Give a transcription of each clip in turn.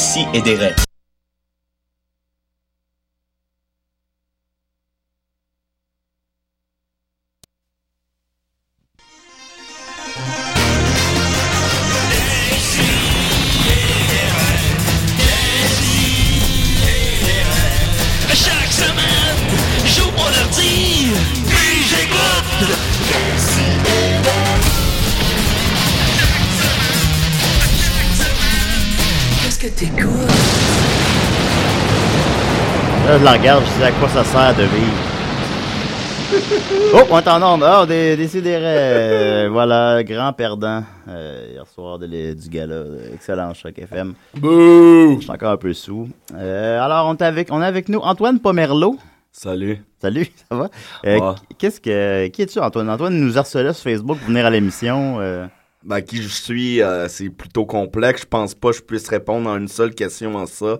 si et des raies. Je la regarde, je sais à quoi ça sert de vivre. Oh, on est en onde. Oh, des, des voilà, grand perdant euh, hier soir de les- du gala. euh, Excellent choc FM. Bouh! Je suis encore un peu sous. Euh, alors, on est, avec, on est avec nous Antoine Pomerleau. Salut. Salut, ça va? Euh. Qu'est-ce que. Qui es-tu, Antoine? Antoine nous harcelait sur Facebook pour venir à l'émission. euh. Ben, qui je suis, euh, c'est plutôt complexe. Je pense pas que je puisse répondre en une seule question en ça.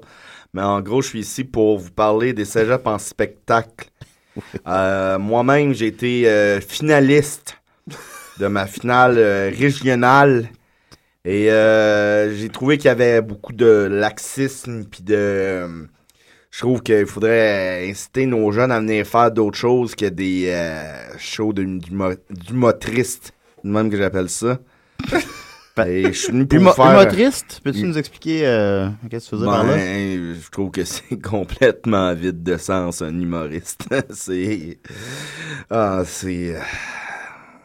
Mais en gros, je suis ici pour vous parler des cégeps en spectacle. Euh, Moi-même, j'ai été euh, finaliste de ma finale euh, régionale. Et j'ai trouvé qu'il y avait beaucoup de laxisme puis de... je trouve qu'il faudrait inciter nos jeunes à venir faire d'autres choses que des shows de- d'humo- d'humoristes. de même que j'appelle ça. Et je suis venu pour Humo- vous faire... Humoriste, peux-tu nous expliquer euh, qu'est-ce que tu faisais par là? Ben, je trouve que c'est complètement vide de sens, un humoriste. c'est. Ah, c'est. euh,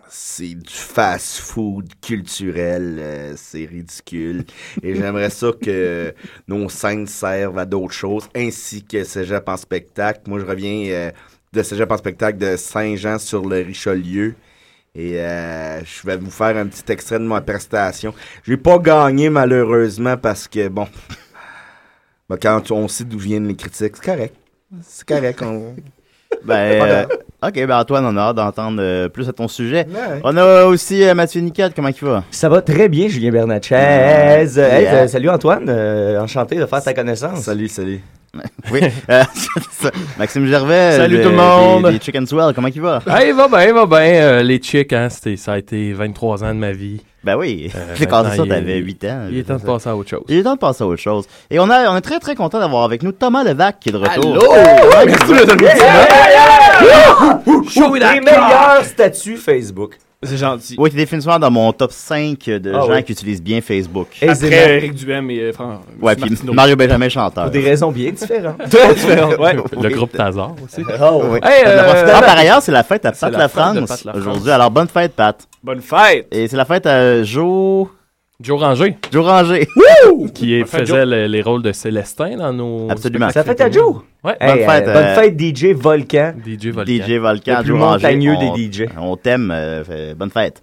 C'est du fast-food culturel. euh, c'est ridicule. Et j'aimerais ça que nos scènes servent à d'autres choses, ainsi que Cégep en spectacle. Moi, je reviens euh, de Cégep en spectacle de Saint-Jean sur le Richelieu. Et euh, je vais vous faire un petit extrait de ma prestation. J'ai pas gagné malheureusement parce que bon, ben, quand on sait d'où viennent les critiques, c'est correct. C'est correct. On... Ben, euh, ok, ben Antoine, on a hâte d'entendre euh, plus à ton sujet. Ouais. On a aussi euh, Mathieu Niquette, comment il va? Ça va très bien, Julien Bernatchez. Yeah. Hey, euh, salut Antoine, euh, enchanté de faire ta connaissance. Salut, salut. Oui, euh, c'est ça. Maxime Gervais. Salut le- tout le monde. Des, des Chicken Swell, comment il va? Ah, il va bien, il va bien. Euh, les chicks, hein, ça a été 23 ans de ma vie. Ben oui, Euh, j'ai cassé ça, maintenant, il est- t'avais 8 ans. Il est temps de passer à autre chose. Il est temps de passer à autre chose. Et on, a, on est très très content d'avoir avec nous Thomas Levac qui est de retour. Allô? Merci de petit Show les meilleurs statuts Facebook. C'est gentil. Oui, t'es définitivement dans mon top 5 de Ah gens oui. qui utilisent bien Facebook. Après Eric Duhem et euh, Fran- Ouais, puis. Mario Benjamin chanteur. Pour des raisons bien différentes. Très différent. Ouais. Oui. Le groupe Tazar aussi. Oh, Oui. Hey, euh, Ah, par ailleurs, c'est la fête à Pat la France Pat Lafrance. aujourd'hui. Alors, bonne fête, Pat. Bonne fête! Et c'est la fête à Joe... Joe Ranger, Joe Ranger. qui est- Bonne faisait le- les rôles de Célestin dans nos. Absolument. Ça fait à Joe. Ouais. Bonne Hey, fête, euh, bonne fête DJ Volcan. DJ Volcan. DJ Volcan, Le plus Joe Ranger. montagneux on- des DJ. On t'aime. euh, bonne fête.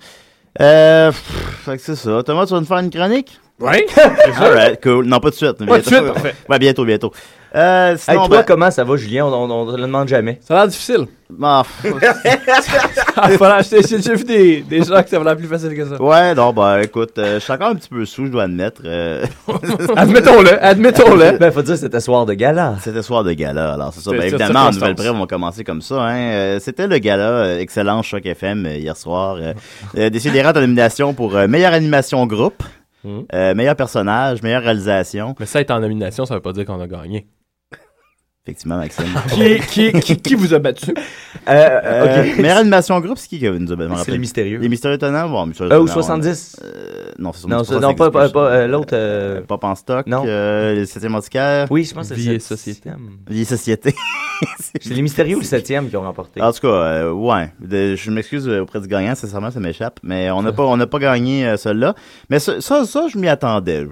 Euh, pff, fait que c'est ça. Thomas, tu vas nous faire une chronique? Ouais. Alright, cool. Non, pas tout de suite. Pas tout de suite, parfait. Ouais, bientôt, bientôt. Euh, Hey, sinon, toi, ben, comment ça va, Julien? On, te le demande jamais. Ça a l'air difficile. pff, Ah, voilà, j'ai vu des, des gens que ça va l'air plus facile que ça. ouais, non, bah, écoute, euh, je suis encore un petit peu sous, je dois admettre. euh, Admettons-le, admettons-le. Ben, faut dire, c'était soir de gala. C'était soir de gala, alors c'est ça. Ben, évidemment, en nouvelle preuve, on va commencer comme ça. Hein. Euh, C'était le gala euh, Excellent Choc FM euh, hier soir. Euh, euh, de nomination pour euh, meilleure animation groupe, euh, meilleur personnage, meilleure réalisation. Mais ça être en nomination, ça veut pas dire qu'on a gagné. Effectivement, Maxime. Qui, qui, qui, qui vous a battu? Euh, Euh, ok. Meilleure animation groupe, c'est qui qui nous a me C'est rappelle. le mystérieux. Les Mystérieux Étonnants, bon, Mystérieux Euh, ou Étonnants, 70. ouais. Euh, non, c'est Non, ça- non, pas, ça pas, pas, euh, l'autre. Pop en stock, non. euh, le 7e antiquaire, Oui, je pense que c'est le société. septième. Vie et Société. C'est les mystérieux ou le septième qui ont remporté. En tout cas, euh, ouais. De- je m'excuse auprès du gagnant, sincèrement, ça m'échappe. Mais on n'a pas, on n'a pas gagné euh, celui-là. Mais ça, ça, ça, je m'y attendais.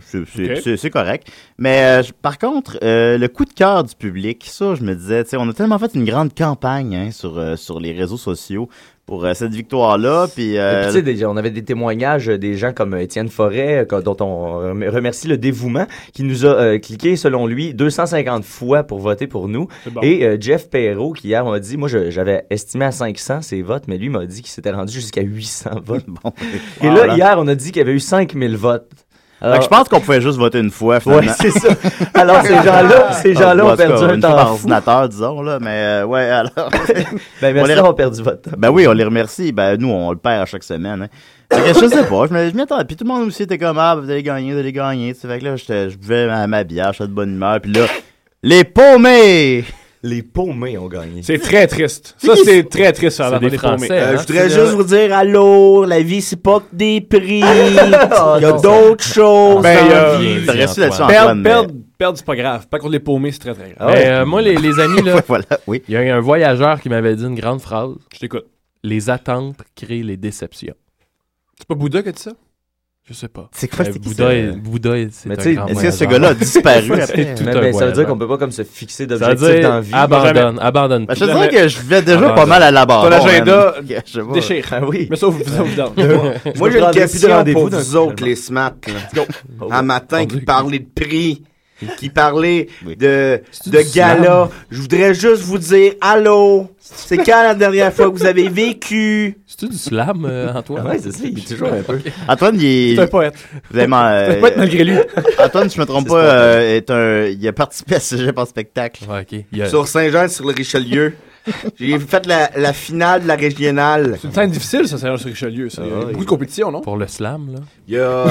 C'est, correct. Mais euh, par contre, euh, le coup de cœur du public, ça, je me disais, tu sais, on a tellement fait une grande campagne hein, sur, euh, sur les réseaux sociaux pour euh, cette victoire-là. Puis, Et euh, puis, tu sais, déjà, on avait des témoignages euh, des gens comme euh, Étienne Forêt, euh, dont on rem- remercie le dévouement, qui nous a euh, cliqué, selon lui, 250 fois pour voter pour nous. bon. Et euh, Jeff Perrault, qui hier m'a dit, moi, j'avais estimé à 500 ses votes, mais lui m'a dit qu'il s'était rendu jusqu'à 800 votes. bon, Et voilà. là, hier, on a dit qu'il y avait eu 5000 votes. Alors- que je pense qu'on pouvait juste voter une fois, finalement. c'est ça. Alors, ces gens-là, ces gens-là En ont perdu un temps par ordinateur, disons, là, mais euh, ouais, alors... Ben, On merci les- d'avoir perdu votre temps. Ben oui, on les remercie. Ben nous, on le perd à chaque semaine. Hein. Fait que je sais pas, je m'y attendais. Puis tout le monde aussi était comme, ah, vous allez gagner, vous allez gagner. Fait que là, je buvais ma, ma bière, j'étais de bonne humeur. Puis là, les paumés! Les paumés ont gagné. C'est très triste. Ça, c'est très triste. Ça, des paumés. Français. Euh, hein? je voudrais juste vous dire, allô, la vie, c'est pas que des prix. Il y a d'autres choses. Ben, euh. Perdre, perdre, perdre, c'est pas grave. Pas contre les paumés, c'est très, très grave. Ah ouais. Mais, euh, moi, les, les amis, là, voilà, oui. il y a un voyageur qui m'avait dit une grande phrase. Je t'écoute. Les attentes créent les déceptions. C'est pas Bouddha qui a dit ça? Je sais pas. C'est quoi, c'est qui, Bouddha, ça? est, Bouddha est- c'est Mais tu sais, Est-ce que ce gars-là a disparu? après? tout Mais, un mais ça veut dire qu'on peut pas comme se fixer Ça veut d'objectifs dire, dans la vie. abandonne, abandonne. Ben, je te tout. dirais que je vais déjà Ah, pas mal à la barre. Ton agenda pas. déchire. Ah oui. Mais ça, vous vous vous donne. Moi, j'ai une question pour vous autres, les. Oh. Un matin qui parlait de prix, qui parlait Oui. de, de gala. Je voudrais juste vous dire, allô, c'est quand la dernière fois que vous avez vécu? C'est-tu du slam, euh, Antoine? Ouais, c'est ça, il est toujours un peu. Antoine, il C'est un est. poète. Vous avez man- C'est un euh, poète malgré lui. Antoine, si je me trompe C'est pas, euh, est un. Il a participé à ce jeu en spectacle. Ouais, ok. Il y a- Sur Saint-Jean, sur le Richelieu. J'ai fait la, la finale de la régionale. C'est une scène difficile, ça, c'est sur Richelieu. ça. Il y a Ah, oui. beaucoup de compétition, non? Pour le slam, là. Il y a...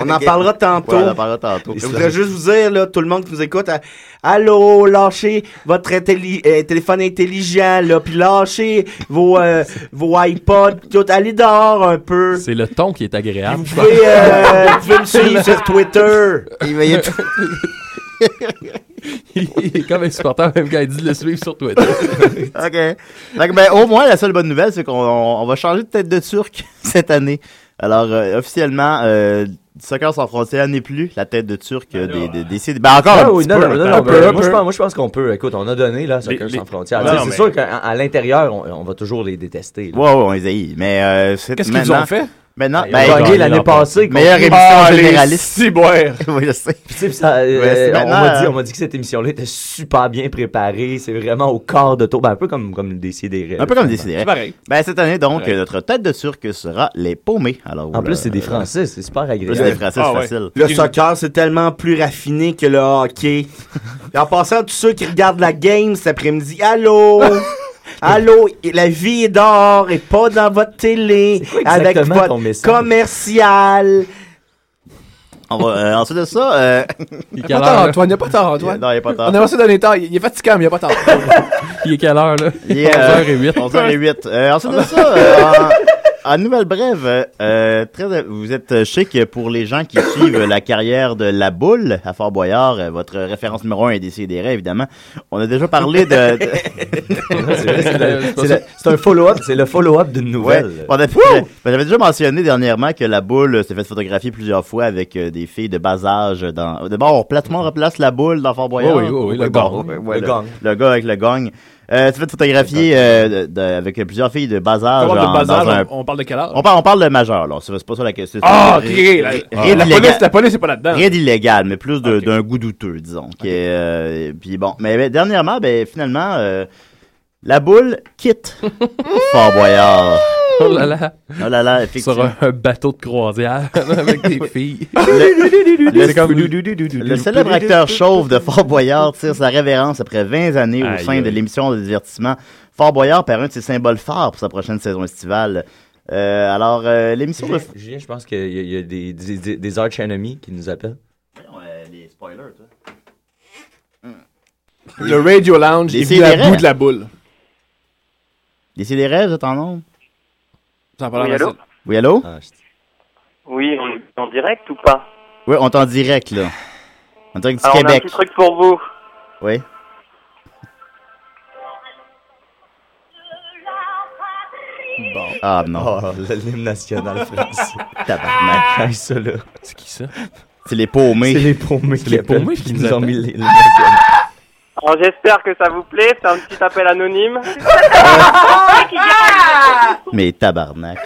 On en parlera tantôt. Ouais, on en parlera tantôt. Je voudrais juste vous dire, là, tout le monde qui nous écoute, à- allô, lâchez votre intelli- euh, téléphone intelligent, là, puis lâchez vos, euh, vos iPods, pis tout, allez dehors un peu. C'est le ton qui est agréable. Vous pouvez, euh, vous pouvez me suivre sur Twitter. Il est comme insupportable, même quand il dit de le suivre sur Twitter. OK. Donc, ben, au moins, la seule bonne nouvelle, c'est qu'on on- on va changer de tête de turc cette année. Alors, euh, officiellement, euh, Soccer sans frontières n'est plus la tête de turc euh, des, des, des, Ben, encore Ah un oui, petit non, peu. non, non, non, peu. ben, moi, je pense, moi, je pense qu'on peut. Écoute, on a donné, là, Soccer Les- sans les- frontières. Non, Tu sais, mais- c'est sûr qu'à l'intérieur, on, on va toujours les détester. là. Ouais, ouais, on les haït. Mais, euh, c'est Qu'est-ce qu'ils ont fait? Maintenant, ben, gagné l'année l'an passée. meilleure émission Ah, généraliste. oui, je sais. Puis, tu sais, ça, euh, on m'a dit, on m'a dit que cette émission-là était super bien préparée. C'est vraiment au quart de tour. Ben, un peu comme, comme des CDR. Un peu comme pareil. Ben, cette année, donc, Ouais. notre tête de turc sera les paumés. Alors, En plus, c'est des euh, Français. C'est super agréable. c'est des Français, Ah, c'est ouais. facile. Le soccer, c'est tellement plus raffiné que le hockey. En passant, tous ceux qui regardent la game cet après-midi, allô? Allô, la vie est dehors et pas dans votre télé quoi avec votre ton message? commercial? On va, euh, ensuite de ça, euh, Il est Pas quelle tard? Antoine, il n'y a pas tard, Antoine. non, il n'y a pas de temps. On aimerait ça donner tard. Il est fatigant, mais il n'y a pas tard. Il est quelle heure, là? Il est, euh, 11h08. 11h08. Euh, ensuite de ça, euh, en, en nouvelle brève, euh, très, vous êtes chic pour les gens qui suivent la carrière de La Boule à Fort Boyard. euh, votre référence numéro un est Décidéré, évidemment. On a déjà parlé de... de- C'est le- le- un follow-up. C'est le follow-up d'une Ouais. nouvelle. On a- ben, J'avais déjà mentionné dernièrement que la boule s'est fait photographier plusieurs fois avec euh, des filles de bas âge. Dans... D'abord, on platement replace la boule dans Fort Boyard. Oui, oui, oui, le Ouais, gong. ouais, ouais, Le gong. Le gars avec le gong. Euh, s'est fait photographier euh, de- de- avec plusieurs filles de âge. On parle en- de un- on parle de quel âge? On parle, on parle de majeur, là. C'est pas ça la question. Ah, ok. rien- La, la d'illégal. police, la police, c'est pas là-dedans. Rien d'illégal, mais plus d'un goût douteux, disons. est, euh, puis bon, mais, mais dernièrement, ben finalement, euh, la boule quitte Fort Boyard. Oh là là. Oh là là, Sur effectivement. un, un bateau de croisière avec des filles. Le, C'est comme- le célèbre acteur chauve de Fort Boyard tire sa révérence après 20 années au Aïe, sein de l'émission de divertissement. Fort Boyard perd un de ses symboles forts pour sa prochaine saison estivale. Euh, alors, euh, l'émission de... Julien, je pense qu'il y a, il y a des, des, des, des arch enemies qui nous appellent. les spoilers, toi. Le Radio Lounge Des est venu à bout de la boule. Laissez des rêves, vous êtes en nombre? Ça Oui, allô? Oui, allô? Ah, je- Oui, on est en direct ou pas? Oui, on est en direct, là. En direct du Alors, on a un Québec. petit truc pour vous. Oui. Ah non, Oh, l'hymne national français. tabarnak. Ah, ça, là? C'est qui ça? C'est les paumés. C'est les paumés C'est qui les paumés qui qui nous ont mis l'hymne national. Alors, j'espère que ça vous plaît. C'est un petit appel anonyme. Mais tabarnak.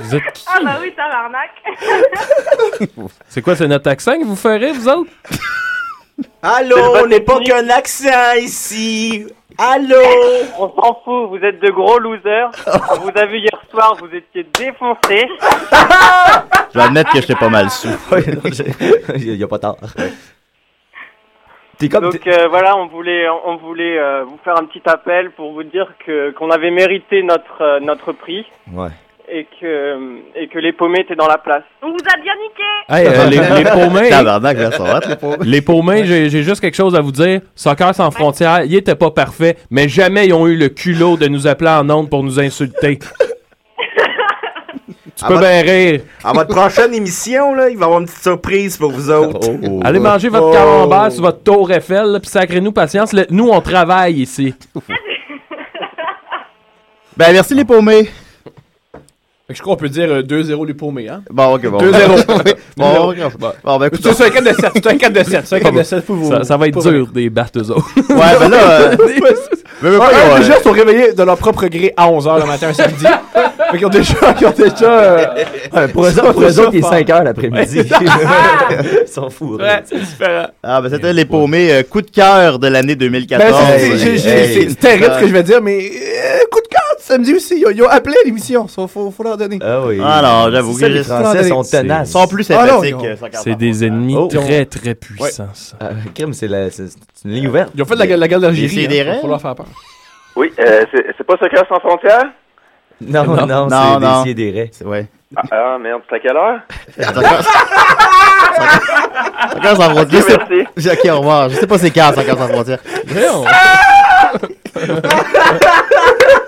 Vous êtes qui? Ah bah oui, tabarnak. C'est quoi, c'est notre accent que vous ferez, vous autres? Allô, on n'est pas qu'un accent ici. Allô? On s'en fout, vous êtes de gros losers. On vous a vu hier soir, vous étiez défoncés. Je vais admettre que j'étais pas mal sous. Il n'y a pas tard. Comme. Donc euh, voilà, on voulait, on voulait euh, vous faire un petit appel pour vous dire que qu'on avait mérité notre euh, notre prix Ouais. et que et que les paumés étaient dans la place. On vous a bien niqué. Hey, euh, les, les paumés, les paumés, j'ai j'ai juste quelque chose à vous dire. Soccer sans frontières, ils étaient pas parfaits, mais jamais ils ont eu le culot de nous appeler en ondes pour nous insulter. Tu peux Ah, bien rire. À votre prochaine émission, là, il va y avoir une petite surprise pour vous autres. Oh, Allez manger votre Oh. camembert sur votre tour Eiffel, puis sacrez-nous patience. Le- nous, on travaille ici. Ben, merci les paumés. Fait que je crois qu'on peut dire euh, 2-0 les paumés, hein? Bon, ok, bon. 2-0. Bon, ok. Bon, ben, écoute. C'est un 4 de 7. C'est un 4 de 7. C'est un 4 de 7 pour vous. Ça, ça va être pour dur, des battes eux autres. Ouais, ben là. euh, mais, mais pas, euh, ils sont réveillés de leur propre gré à 11h le matin un samedi. fait qu'ils ont déjà. Ils ont déjà euh, Ouais, pour eux autres, pour eux autres, il est 5 heures l'après-midi. Ouais, Ils sont fous. Ouais, c'est différent. Ah, ben c'était les paumés. euh, coup de cœur de l'année Ben, 2014. c'est- c'est- terrible ce que je vais dire, mais euh, coup de cœur samedi aussi. Ils ont, ils ont appelé l'émission. Faut, faut, faut leur donner. Ah oui. Ah non, j'avoue C'est que les Français sont c'est- tenaces. Ils sont plus Ah sympathiques. euh, Soccer C'est des ennemis Oh. très, très puissants. ça. Ah, crime, c'est la- c'est- c'est une ligne ouverte. Ils ont fait de la, la guerre d'Algérie. Des hein. sidérés? Faut leur faire peur. Oui, euh, c'est c'est pas Soccer sans frontières? Non, Non. non, Non, c'est des des raies. C'est- Ouais. ah, ah, merde, c'est à quelle heure? Soccer sans frontières. Je sais- Merci. Ok, au revoir. Je sais pas c'est quand, Soccer sans frontières.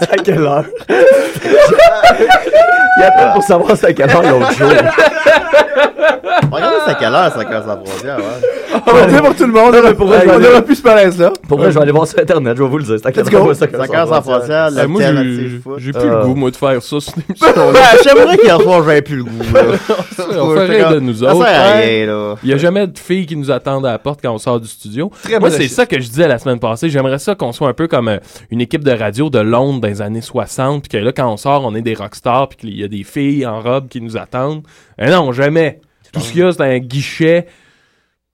C'est à quelle heure? Il appelle pour savoir c'est à quelle heure l'autre jour. Regardez, c'est à quelle heure, Soccer sans frontières, ouais. On va dire pour tout le monde. là. pour vrai, je vais on aller- aura plus ce malaise là. Pour vrai, je vais aller voir sur Internet, je vais vous le dire. C'est à quelle heure sans frontières, Eh, moi, j'ai plus Ah. le goût, moi, de faire ça sur l'émission. J'aimerais qu'hier soir, j'avais plus le goût. là. On fait de nous Ça autres. Il n'y a jamais de filles qui nous attendent à la porte quand on sort du studio. Moi, c'est ça que je disais la semaine passée. J'aimerais ça qu'on soit un peu comme euh, une équipe de radio de Londres dans les années 60, puis que là, quand on sort, on est des rockstars, puis qu'il y a des filles en robe qui nous attendent. Mais non, jamais. Tout ce qu'il y a, c'est un guichet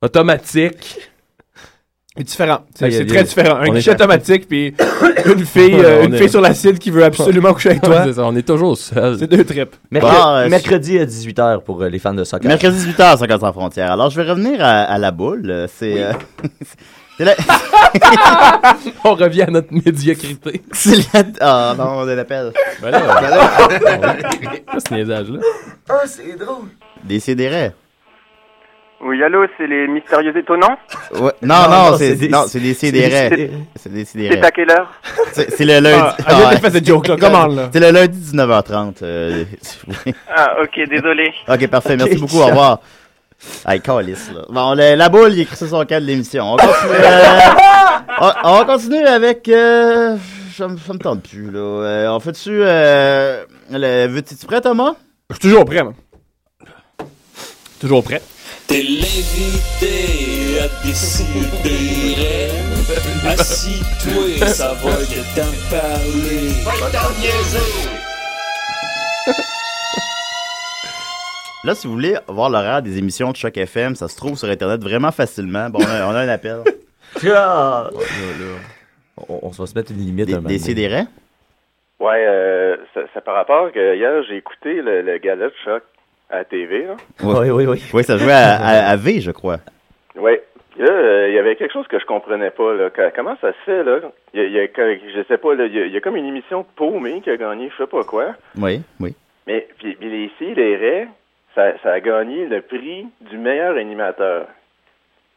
automatique. C'est différent. C'est a- très différent. Un on guichet automatique, puis une fille, euh, On une est- fille sur l'acide qui veut absolument coucher avec toi. C'est ça, on est toujours seuls. C'est deux trips. Mercredi, Bon, euh, mercredi à 18h pour euh, les fans de soccer. Mercredi 18h, Soccer sans frontières. Alors, je vais revenir à, à la boule. Euh, C'est. euh, c'est la. On revient à notre médiocrité. C'est la. Ah non, on l'appelle. Ben là, Quoi, ce niaisage-là? Des sidérés. Oui, allô, c'est les mystérieux étonnants? Ouais. Non, Non, non, c'est c'est des- non, c'est des sidérés. c'est- C'est C'est à quelle heure? C'est c'est le lundi. Ah, de faire cette joke-là. Comment, là? C'est le lundi 19h30. euh. Ah, ok, désolé. Ok, parfait. Merci beaucoup. Au revoir. Hey, calice, là. Bon, le- la boule, il écrit sur son cadre de l'émission. On continue. euh, on, on va continuer avec. Euh, ça, me- ça me tente plus, là. Euh, on fait-tu. Euh, Veux-tu prêt, Thomas? Je suis toujours prêt, moi. Toujours prêt. T'es l'invité à décider. Assis-toi, ça va que t'en parler. Va t'en niaiser. Là, si vous voulez voir l'horaire des émissions de Choc FM, ça se trouve sur Internet vraiment facilement. Bon, on a, on a un appel. Ah! On, on va se mettre une limite. Des, des sidérés? Ouais, euh, c'est c'est par rapport que hier, j'ai écouté le, le gala de choc à la TV, là. Oui, oui, oui. Oui, ça jouait à, à- à V, je crois. Ouais. Là, euh, il y avait quelque chose que je comprenais pas, là. Comment ça se fait, là? Il y a, il y a que- je sais pas, là, il y a, il y a comme une émission paumée qui a gagné je sais pas quoi. Oui, oui. Mais, puis, puis les ici, les raies, ça, ça a gagné le prix du meilleur animateur.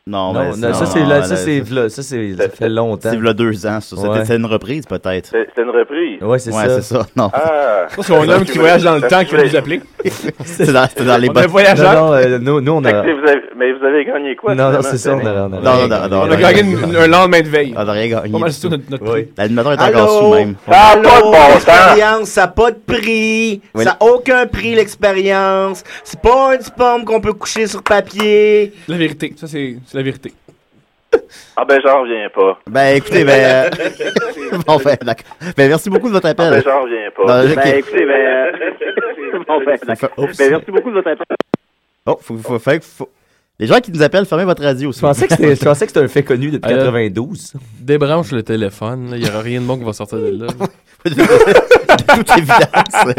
Non, Non, mais non, ça, c'est, non, là, là, ça, c'est, ça, c'est, ça fait longtemps. C'est a deux ans, ça. C'était Ouais. c'était une reprise, peut-être. C'est c'est une reprise. Ouais, c'est Ouais, ça. c'est ça. Non. Ah! Je pense qu'on a un homme qui voyage dans le temps qui va nous appeler. C'était dans, c'était dans les On a un bonnes. voyageur. Non, non, euh, nous, nous, on a. vous avez- mais vous avez gagné quoi? Non, non, c'est ça, on a. On a, Non, non, On a gagné une- un lendemain de veille. On n'a rien gagné. Pas mal, c'est tout notre, notre Oui. prix. L'animateur est encore Allô? sous même. Ah, pas de bon l'expérience, ça n'a pas de prix. Ça n'a aucun prix, l'expérience. C'est pas un diplôme qu'on peut coucher sur papier. La vérité. Ça, c'est c'est la vérité. Ah ben, j'en reviens pas. Ben, écoutez, ben. euh, bon, ben, d'accord. Ben, merci beaucoup de votre Ah, appel. ben, j'en reviens pas. Non, ok. Ben, écoutez, ben, euh, bon, ben, d'accord. Ben, merci beaucoup de votre appel. Oh, faut, faut, faut, faut- Les gens qui nous appellent, fermez votre radio. Je pensais que c'était je pensais que c'était un fait connu depuis Euh, 92. Débranche le téléphone. Il n'y aura rien de bon qui va sortir de là. de toute évidence.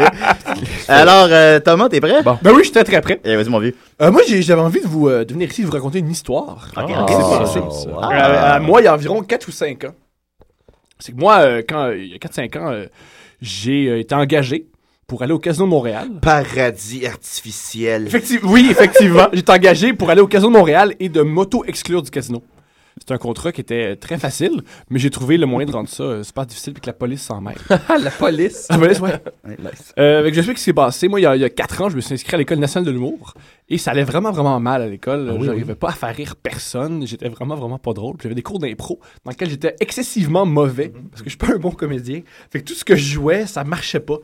Alors, euh, Thomas, t'es prêt? Ben oui, je suis très très prêt. Eh, vas-y, mon vieux. Euh, moi, j'ai- j'avais envie de, vous, euh, de venir ici vous raconter une histoire. Ok, Ah, ça. Ah. Euh, à moi, il y a environ 4 ou 5 ans. C'est que moi, euh, quand euh, il y a 4-5 ans, euh, j'ai euh, été engagé pour aller au Casino de Montréal. Paradis artificiel. Effective- oui, effectivement. J'étais engagé pour aller au Casino de Montréal et de m'auto-exclure du casino. C'était un contrat qui était très facile, mais j'ai trouvé le moyen de rendre ça euh, super difficile puis que la police s'en mêle. la police? La police, ouais. Nice. Euh, je sais ce qui s'est passé. Moi, il y, a, il y a 4 ans, je me suis inscrit à l'École nationale de l'humour. Et ça allait vraiment, vraiment mal à l'école. oui, J'arrivais pas à faire rire personne. J'étais vraiment, vraiment pas drôle. J'avais des cours d'impro dans lesquels j'étais excessivement mauvais. Parce que je suis pas un bon comédien. Fait que tout ce que je jouais, ça marchait pas.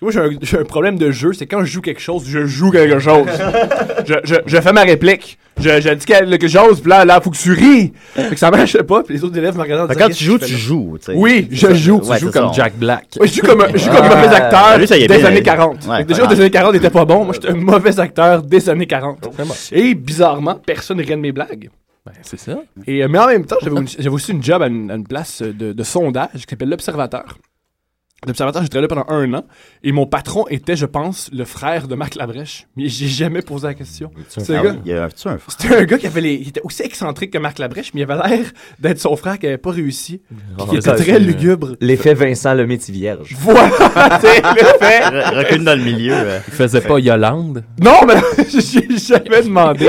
Parce que moi, j'ai un, j'ai un problème de jeu. C'est quand je joue quelque chose, je joue quelque chose. je, je, je fais ma réplique. Je, je dis quelque chose, puis là, là, faut que tu ris. Fait que ça marchait pas. Puis les autres élèves me disant, quand tu joues, tu joues. tu sais. Oui, je joue. Tu joues Comme Jack Black. Ouais, je joue comme, un- je joue comme Ah. un mauvais acteur Lui, des bien, années euh, 40. ouais, Fait que déjà, des années 40, il était pas bon. Moi, j'étais un mauvais acteur des années 40. Et bizarrement, personne ne de mes blagues. Ben, c'est ça. Et, euh, mais en même temps, j'avais une- j'avais aussi une job à une, à une place de, de sondage qui s'appelle l'Observateur. L'Observateur, j'ai travaillé là pendant un an. Et mon patron était, je pense, le frère de Marc Labrèche. Mais j'ai jamais posé la question. C'est un gars- oui, Il y a tu un C'était un gars qui avait les, il était aussi excentrique que Marc Labrèche, mais il avait l'air d'être son frère qui avait pas réussi. Qui était très lugubre. L'effet Vincent le métier vierge. Voilà, c'est le fait. Re- Recule dans le milieu. euh. Il faisait pas Yolande? Non, mais j'ai jamais demandé.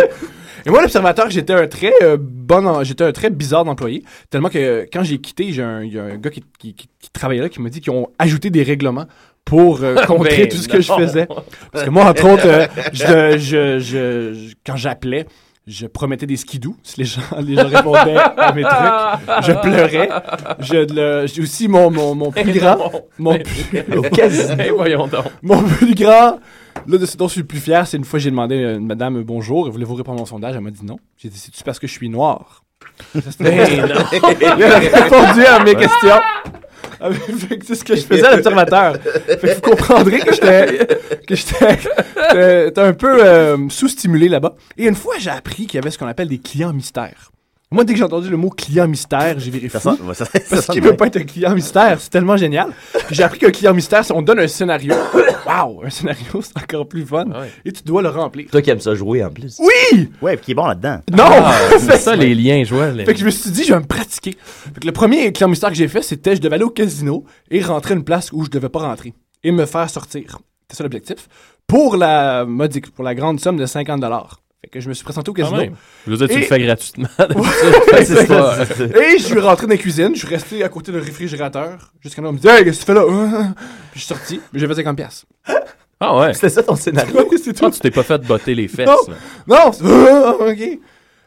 Et moi, l'observateur, j'étais un très euh, bon, en- j'étais un très bizarre d'employé, tellement que euh, quand j'ai quitté, j'ai un, il y a un gars qui, qui, qui- qui travaillait là qui m'a dit qu'ils ont ajouté des règlements pour euh, contrer Ben tout ce que je faisais. Parce que moi, entre autres, euh, je, je, je- je- quand j'appelais, je promettais des skidous si les gens, les gens répondaient à mes trucs. Je pleurais. Je, le- j'ai aussi mon, mon, mon plus grand, mon plus. Eh, voyons donc. mon plus grand, là, de ce dont je suis le plus fier, c'est une fois j'ai demandé à une madame euh, bonjour, voulez-vous répondre à mon sondage? Elle m'a dit non. J'ai dit, c'est-tu parce que je suis noir? C'était- Elle a répondu à mes questions. Ah, mais, fait que C'est ce que je faisais à l'observateur. Fait que vous comprendrez que j'étais que j'étais un peu euh, sous-stimulé là-bas. Et une fois, j'ai appris qu'il y avait ce qu'on appelle des clients mystères. Moi, dès que j'ai entendu le mot client mystère, j'ai viré Ça ça- ça Parce qu'il bien. peut pas être un client mystère, c'est tellement génial. J'ai appris qu'un client mystère, c'est on donne un scénario. Waouh, un scénario, c'est encore plus fun. Ouais. Et tu dois le remplir. Toi qui aimes ça jouer en plus. Oui! Ouais, puis qui est bon là-dedans. Non! C'est ça, les liens, je vois. les- Fait que je me suis dit, je vais me pratiquer. Fait que le premier client mystère que j'ai fait, c'était je devais aller au casino et rentrer une place où je devais pas rentrer et me faire sortir. C'était ça l'objectif. Pour la modique, pour la grande somme de 50 Fait que je me suis présenté au casino. même. Je veux dire, tu Et- le fais gratuitement. Ouais, c'est pas- Et je suis rentré dans la cuisine, je suis resté à côté d'un réfrigérateur jusqu'à là, on me dit Hey, qu'est-ce que tu fais là? Puis je suis sorti, mais j'ai fait 50 pièces. Ah ouais. C'était ça ton scénario. c'est Ah, tu t'es pas fait botter les fesses. Non. là. Non, ah, OK.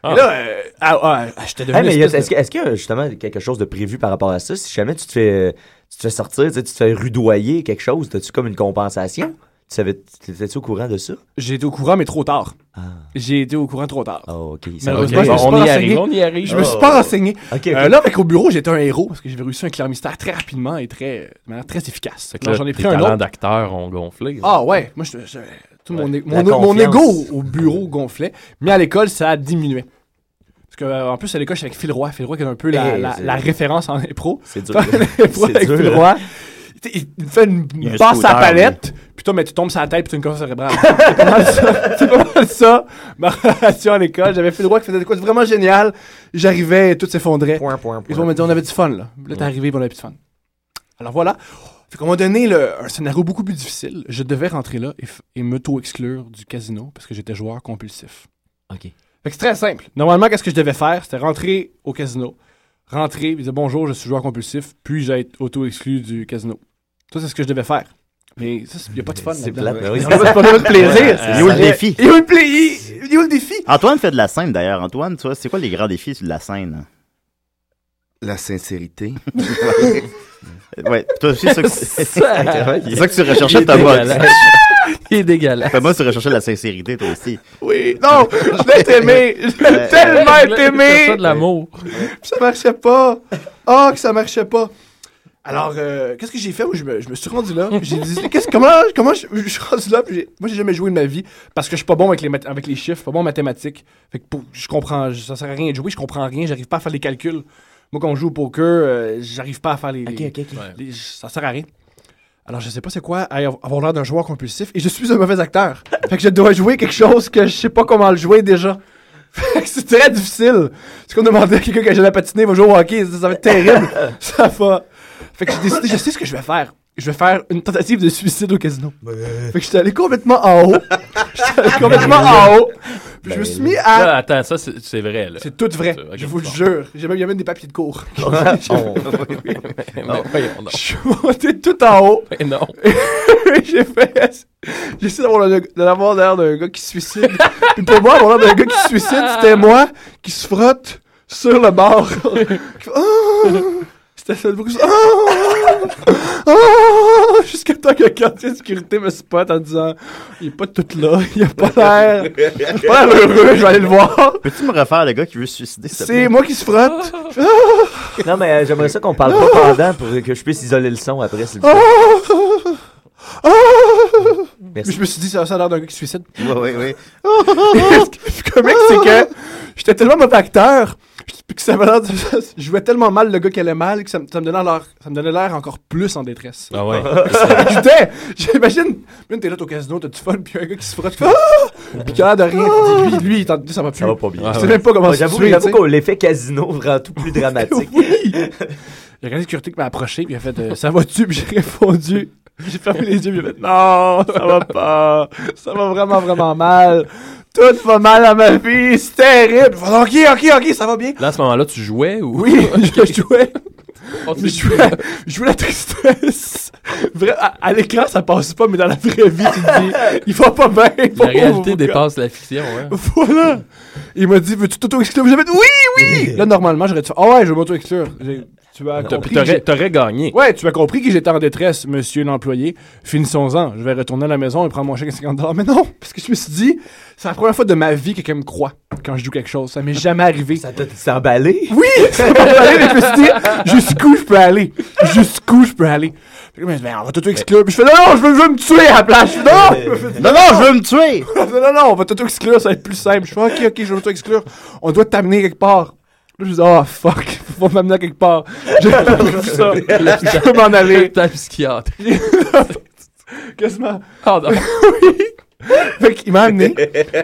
Ah. Et là, euh, ah, ah, ah, j'étais devenu Hey, mais est-ce qu'il y a justement quelque chose de prévu par rapport à ça? Si jamais tu te fais, tu te fais sortir, tu sais, tu te fais rudoyer quelque chose, as-tu comme une compensation? Tu savais, étais-tu au courant de ça? J'ai été au courant, mais trop tard. Ah, J'ai été au courant trop tard. oh, ok. ça je on pas y renseigné. arrive, on y arrive. Je me suis pas renseigné. Ok, ok. Euh, là, avec au bureau, j'étais un héros parce que j'avais réussi un clair mystère très rapidement et très, de manière très efficace. J'en ai pris un talents autre. d'acteur ont gonflé. Ah ouais, moi, je, je- tout mon, mon, mon ego au bureau gonflait, mais à l'école, ça a diminué. Parce que, euh, en plus, à l'école, je suis avec Phil Roy. Phil Roy qui est un peu la, Hey, la- c'est- la référence en impro. C'est dur. C'est avec dur, Phil hein. Roy. Il, fait une Il passe la palette, puis toi, mais tu tombes sur la tête, puis tu as une confusion cérébrale. C'est pas mal ça. C'est pas mal ça, ma relation à l'école. J'avais Phil Roy qui faisait des quoi vraiment génial. J'arrivais et tout s'effondrait. Point, point, Ils vont me dire, on avait du fun, là. Là, t'es arrivé, on avait plus de fun. Alors voilà. Fait qu'on m'a donné le- un scénario beaucoup plus difficile. Je devais rentrer là et, et m'auto-exclure du casino parce que j'étais joueur compulsif. Ok. Fait que c'est très simple. Normalement, qu'est-ce que je devais faire? C'était rentrer au casino, rentrer, puis dire bonjour, je suis joueur compulsif, puis j'ai été auto-exclu du casino. Ça, c'est ce que je devais faire. Mais ça, il n'y a pas de fun. C'est plate, mais oui. Il n'y a pas de plaisir. Il défi? Y a le pla- il- y a le défi? Antoine fait de la scène d'ailleurs. Antoine, tu vois, c'est quoi les grands défis sur la scène? La sincérité. Ouais, toi aussi, c'est ça que, c'est ça Il que tu recherchais, Thomas. Il est dégueulasse. Thomas, tu recherchais la sincérité, toi aussi. Oui. Non, je l'ai aimé. Je l'ai tellement C'est ça aimé. de l'amour. Puis ça marchait pas. Oh, que ça marchait pas. Alors, euh, qu'est-ce que j'ai fait? Je me, je me suis rendu là? J'ai dit, qu'est-ce, comment, comment je, je suis rendu là? puis moi, j'ai jamais joué de ma vie parce que je suis pas bon avec les, mat- avec les chiffres, pas bon en mathématiques. Fait que pour- je comprends, ça sert à rien de jouer, je comprends rien, j'arrive pas à faire les calculs. Moi, quand on joue au poker, euh, j'arrive pas à faire les. les- les- ça sert à rien. Alors, je sais pas c'est quoi avoir l'air d'un joueur compulsif et je suis un mauvais acteur. fait que je dois jouer quelque chose que je sais pas comment le jouer déjà. Fait que c'est très difficile. C'est comme demander à quelqu'un qui a jamais patiné, va jouer au hockey, ça, ça va être terrible. ça va. Fait que j'ai décidé, je sais ce que je vais faire. Je vais faire une tentative de suicide au casino. Fait que j'étais allé complètement en haut. J'étais allé complètement en haut. Puis je me suis mis à. Là, attends, ça, c'est c'est vrai, là. C'est tout vrai. Ok, je vous le bon. jure. J'ai même, il y a même des papiers de cours. Voyons donc. Je suis monté tout en haut. Mais non. j'ai fait. J'essaie d'avoir le- d'avoir l'air d'un gars qui se suicide. Puis pour moi, avoir l'air d'un gars qui se suicide, c'était moi qui se frotte sur le bord. Qui fait, Ah! C'était ça le bruit. Ah! Ah! Jusqu'à temps que le quartier de sécurité me spot en disant Il est pas tout là, il a pas l'air. Il a pas l'air heureux, je vais aller le voir. Peux-tu me refaire le gars qui veut se suicider? C'est moi qui se frotte. Non, mais euh, j'aimerais ça qu'on parle pas pendant pour que je puisse isoler le son après, s'il vous Ah! plaît. Ah! Merci. Je me suis dit, ça, ça a l'air d'un gars qui se suicide. Oui, oui, oui. Le comique, c'est que j'étais tellement mauvais acteur puis que ça avait l'air de- je jouais tellement mal le gars qui allait mal que ça, me- ça me donnait l'air ça me donnait l'air encore plus en détresse. Ah ouais. J'étais, j'imagine, même t'es là au casino, t'as du fun, puis un gars qui se frotte, Ah! puis qui a l'air de rien, puis lui, lui, ça va plus. Ça va pas bien. Ah Je sais ouais. même pas comment Moi, se J'avoue tuer, que l'effet casino rend tout plus dramatique. Oui! Il y a quelqu'un de sécurité qui m'a approché, puis il a fait euh, Ça va-tu? Puis j'ai répondu. J'ai fermé les yeux, a fait Non, ça va pas. Ça va vraiment, vraiment mal. Tout va mal à ma vie, c'est terrible. Ok, ok, ok, ça va bien. Là, à ce moment-là, tu jouais ou? Oui, je jouais. Oh, Je jouais, je jouais la tristesse. Vrai, à, à l'écran, ça passe pas, mais dans la vraie vie, tu te dis, il va pas bien. La réalité dépasse la fiction, hein. Voilà. Il m'a dit, veux-tu t'auto-exclure? J'ai fait, oui, oui! Là, normalement, j'aurais dû faire, ah ouais, je veux m'auto-exclure. Tu as compris. T'aurais gagné. Ouais, tu as compris que j'étais en détresse, monsieur l'employé. Finissons-en. Je vais retourner à la maison et prendre mon chèque à 50 Mais non, parce que je me suis dit, c'est la première fois de ma vie que quelqu'un me croit quand je joue quelque chose. Ça m'est jamais arrivé. Ça t'a emballé? Oui! Ça m'a emballé, mais je me suis dit, jusqu'où je peux aller? Jusqu'où je peux aller? Là, ben, on va t'auto-exclure. Puis je fais, non, non, je veux, je veux me tuer à la place. Je fais, non! Non, non, je veux me tuer! non, non, non, on va t'auto-exclure, ça va être plus simple. Je fais, ok, ok, je vais m'auto-exclure. On doit t'amener quelque part. Là, je dis, oh, fuck, faut m'amener à quelque part. J'ai vu ça. Je peux m'en aller. Psychiatre. Quasiment. Ah, non. oui. Fait qu'il m'a amené.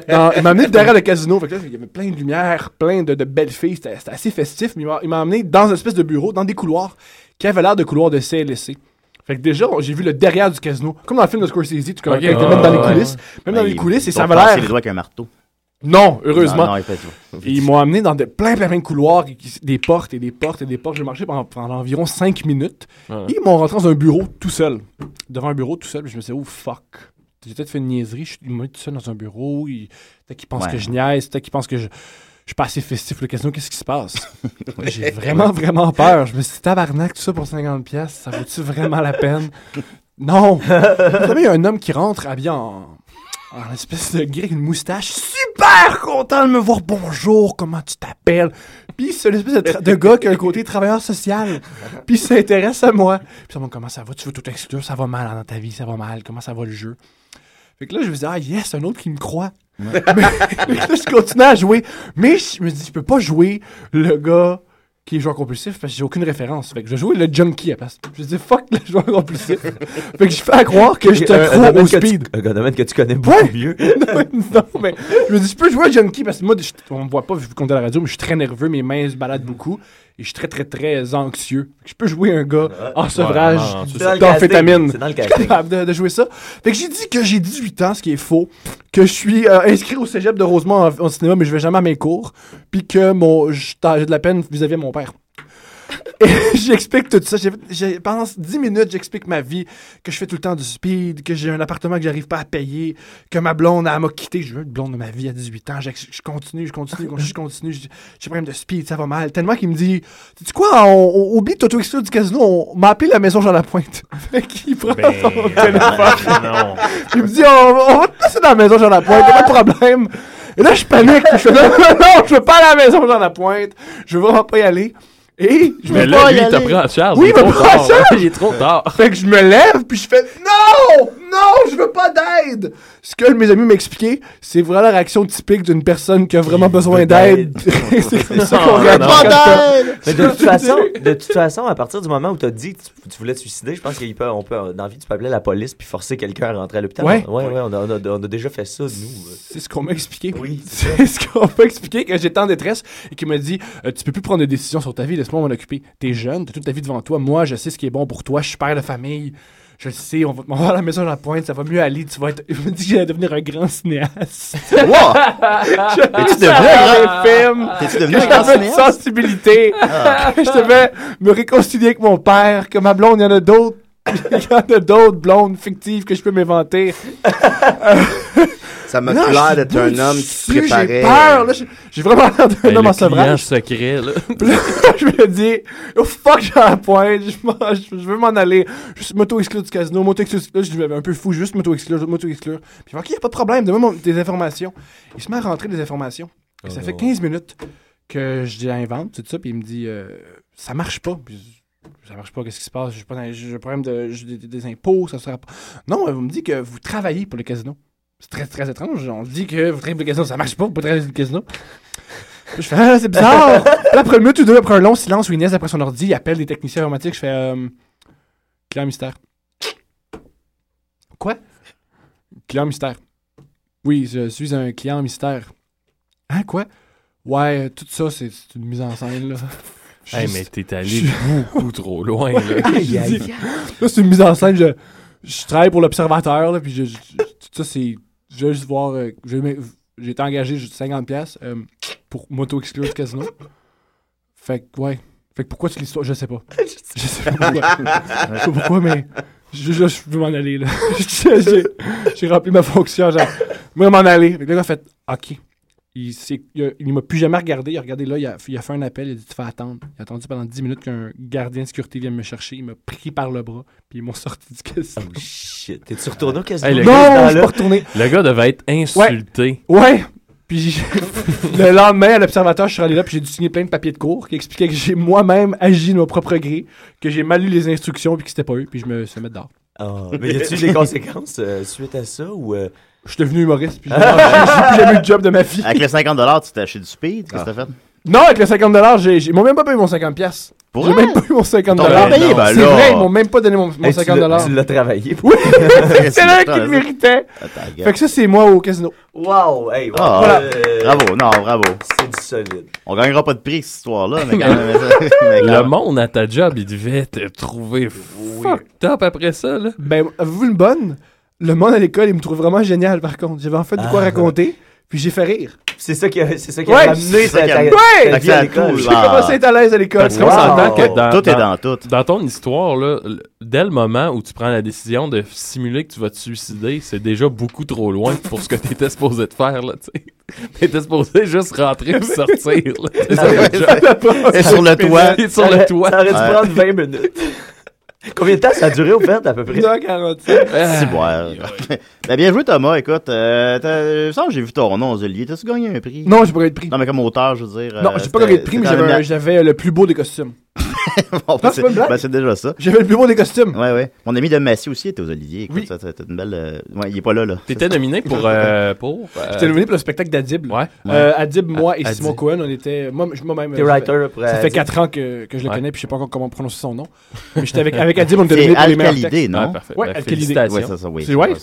dans- il m'a amené derrière le casino. Fait que là, il y avait plein de lumière, plein de, de belles filles. C'était c'était assez festif. Mais il m'a- il m'a amené dans une espèce de bureau, dans des couloirs, qui avaient l'air de couloirs de CLSC. Fait que déjà, j'ai vu le derrière du casino. Comme dans le film de Scorsese, tu connais, Ok. quand il était Ah, même dans les ouais. coulisses. Même dans Ben, les ils coulisses, et ça avait l'air. les doigts avec un marteau. Non, heureusement. Non, il ils m'ont amené dans de, plein, plein, plein de couloirs, des portes et des portes et des portes. J'ai marché pendant, pendant environ 5 minutes. Et ils m'ont rentré dans un bureau tout seul. Devant un bureau tout seul. puis Je me suis dit, oh fuck. J'ai peut-être fait une niaiserie. Je suis ils m'ont mis tout seul dans un bureau. Peut-être qu'ils pensent Ouais. que je niaise. Peut-être qu'ils pensent que je, je suis pas assez festif. Le casino, qu'est-ce qui se passe? J'ai vraiment, vraiment peur. Je me suis dit, tabarnak, tout ça pour 50$, pièces ça vaut-tu vraiment la peine? Non! Vous savez, il y a un homme qui rentre habillé en, en espèce de gris avec une moustache, super content de me voir. Bonjour, comment tu t'appelles? Puis c'est l'espèce de, de gars qui a un côté travailleur social. Puis il s'intéresse à moi. Puis ça me comment ça va? Tu veux tout exclure? Ça va mal hein, dans ta vie, ça va mal. Comment ça va le jeu? Fait que là, je me dis, ah yes, un autre qui me croit. Mais fait que là, je continue à jouer. Mais je me dis, je peux pas jouer le gars qui est joueur compulsif parce que j'ai aucune référence. Fait que je vais jouer le junkie à la place. Je me dis, fuck le joueur compulsif. fait que je fais à croire que crois domaine au que tu- speed. Un domaine que tu connais beaucoup Ouais. mieux. non, mais je me dis, je peux jouer à Junkie parce que moi, je- on me voit pas vu qu'on est à la radio, mais je suis très nerveux, mes mains se baladent beaucoup et je suis très, très, très anxieux. Je peux jouer un gars en sevrage d'amphétamine. casting. C'est dans le casting. capable de, de jouer ça. Fait que j'ai dit que j'ai 18 ans, ce qui est faux, que je suis euh, inscrit au cégep de Rosemont en, en cinéma, mais je vais jamais à mes cours, puis que mon, j'ai j'ai de la peine vis-à-vis de mon père. Et j'explique tout ça. J'ai- j'ai- pendant 10 minutes, j'explique ma vie, que je fais tout le temps du speed, que j'ai un appartement que j'arrive pas à payer, que ma blonde, elle m'a quitté. Je veux une blonde de ma vie à 18 ans. Je continue, je continue, je continue. J'ai j'ai problème de speed, ça va mal. Tellement qu'il me dit, tu quoi, on, on oublie de t'auto-exclure du casino, on m'a appelé la maison Jean Lapointe. fait qu'il prend Ben, son téléphone. non. Il me dit, on, on va te passer dans la maison Jean Lapointe, y'a pas de problème. Et là, je panique. Je fais, non, je veux pas à la maison Jean Lapointe. Je veux vraiment pas y aller. Et je Mais me là, lui, il t'a aller. pris en charge. Oui, il trop pris en tard. charge. Il est trop tard. Fait que je me lève, puis je fais Non! Non, je veux pas d'aide! Ce que mes amis m'expliquaient, c'est vraiment la réaction typique d'une personne qui a vraiment besoin d'aide. c'est comme ça qu'on Pas d'aide! Mais de toute façon, de toute façon, à partir du moment où tu as dit que tu, tu voulais te suicider, je pense qu'on peut, on peut, dans la vie, tu peux appeler la police puis forcer quelqu'un à rentrer à l'hôpital. Ouais. ouais, ouais, on, a, on, a, on a déjà fait ça, nous. euh. C'est ce qu'on m'a expliqué. Oui, c'est ce qu'on m'a expliqué que j'étais en détresse et qu'il m'a dit euh, Tu peux plus prendre de décisions sur ta vie, m'en occuper. T'es jeune, t'as toute ta vie devant toi. Moi, je sais ce qui est bon pour toi. Je suis père de famille. Je le sais, on va va à la maison à la pointe, ça va mieux aller. Tu vas être. M'a dit que j'allais devenir un grand cinéaste. Wow! Es-tu devenu un film? T'es-tu devenu un grand une? Ah. sensibilité. que je devais me réconcilier avec mon père. Que ma blonde, il y en a d'autres. Il y en a d'autres blondes fictives que je peux m'inventer. Ça m'a l'air je d'être un homme qui se préparait. J'ai peur, là. J'ai- J'ai vraiment l'air d'un Ben, homme en sevrage. secret, là. Puis là, je me dis, oh fuck, j'ai la pointe, je, m'en- je- je veux m'en aller. Juste m'auto-exclure du casino, m'auto-exclure. Là, je suis un peu fou, juste m'auto-exclure, m'auto-exclure. Puis il ok, y a pas de problème, donne-moi mon- des informations. Il se met à rentrer des informations. Puis ça fait 15 minutes que je l'invente, tout ça, puis il me dit, euh, ça marche pas. Puis je- ça marche pas, qu'est-ce qui se passe? J'ai pas j'ai un problème de, j'ai des, des impôts, ça sera pas. Non, elle me dit que vous travaillez pour le casino. C'est très, très étrange. On dit que le casino, ça marche pas, casino. Puis je fais, ah, c'est bizarre. Puis là, après une minute ou deux, après un long silence où Inès, après son ordi, il appelle des techniciens informatiques. Je fais, euh, client mystère. Quoi? Client mystère. Oui, je suis un client mystère. Hein, quoi? Ouais, tout ça, c'est une mise en scène, là. Hey, mais t'es allé je- beaucoup trop loin, là. Aïe, aïe. Là, c'est une mise en scène. Je, je travaille pour l'observateur, là, puis je, je- tout ça, c'est. Je vais juste voir. euh, j'ai été engagé juste 50$ piastres, euh, pour m'auto-exclure du casino. Fait que, ouais. Fait que pourquoi tu l'histoire Je sais pas. Je sais pas pourquoi. Je sais pas pourquoi, mais. Je, je, je veux m'en aller, là. J'ai- rempli ma fonction. Genre, je veux m'en aller. Fait que il a fait OK. Il, il m'a plus jamais regardé. Il a regardé là, il a, il a fait un appel, il a dit Tu fais attendre. Il a attendu pendant 10 minutes qu'un gardien de sécurité vienne me chercher. Il m'a pris par le bras, puis ils m'ont sorti du casino. Oh shit. T'es-tu retourné au casino? Hey, le non, gars, je suis pas retourné. Le gars devait être insulté. Ouais. Puis le lendemain, à l'observateur, je suis allé là, puis j'ai dû signer plein de papiers de cours qui expliquaient que j'ai moi-même agi de mon propre gré, que j'ai mal lu les instructions, puis que c'était pas eux, puis je me suis mis dehors. Ah, mais y a-tu des conséquences euh, suite à ça ou. euh, Je suis devenu humoriste, puis j'ai plus jamais eu de job de ma vie. Avec les 50$, tu t'es acheté du speed? Qu'est-ce que t'as fait? Non, avec les 50$, j'ai, j'ai- ils m'ont même pas payé mon 50$. Pour J'ai même pas eu mon 50$. T'as pas payé? Non, Ben c'est là. vrai, ils m'ont même pas donné mon, mon hey, tu l'as- 50$. Tu l'as travaillé. Oui, c'est là qu'il méritait. Attends, Fait que ça, c'est moi au casino. Wow! Hey, wow. Ah, Voilà. Euh, Bravo, non, bravo. C'est du solide. On gagnera pas de prix, cette histoire-là, mais quand même. mais Le quand même. monde à ta job, il devait te trouver fucked up après ça, là. Ben, avez-vous une bonne? Le monde à l'école, il me trouve vraiment génial, par contre. J'avais en fait de quoi Ah. raconter, puis j'ai fait rire. C'est ça qui a, c'est ça qui Ouais, a ramené c'est ça ta, qui a- ta, Ouais! vie ça à l'école. cool. J'ai commencé à être à l'aise à l'école. Parce c'est qu'on comme ça. s'entend que dans, Tout est dans- dans tout. dans ton histoire, là, dès le moment où tu prends la décision de simuler que tu vas te suicider, c'est déjà beaucoup trop loin pour ce que tu étais supposé de faire. Là, tu sais. T'étais supposé juste rentrer et sortir. là. C'est ça, le job. Et sur le toit. Et sur Ça le aurait- toit. Ça aurait dû Ouais. prendre 20 minutes. Combien de temps ça a duré au fait, à peu près? 1h45. C'est boire. Ben, bien joué, Thomas. Écoute, euh, que j'ai vu ton nom aux Olivier. T'as-tu gagné un prix? Non, j'ai pas gagné de prix. Non, mais comme auteur, je veux dire. Non, euh, j'ai pas gagné de prix, mais j'avais, j'avais le plus beau des costumes. Bon, ben, c'est ben, c'est déjà ça. J'avais le plus beau des costumes. Ouais, ouais. Mon ami de Massy aussi était aux Olivier. Écoute, Oui. ça, c'était une belle. euh, Ouais, il est pas là, là. T'étais nominé pour. euh, pour euh, J'étais nominé pour le spectacle d'Adib. Ouais. Euh, Adib, moi et Adib. Simon Cohen, on était. Moi, moi-même. T'es euh, ça writer pour. Ça euh, fait 4 ans que, que je le connais, puis je sais pas encore comment prononcer son nom. Mais j'étais avec, avec Adib, on était les meilleurs Alcalidé. Ah, non? parfait. Ouais, Ben, félicitations. Ouais, ça, ça, oui. C'est ouais,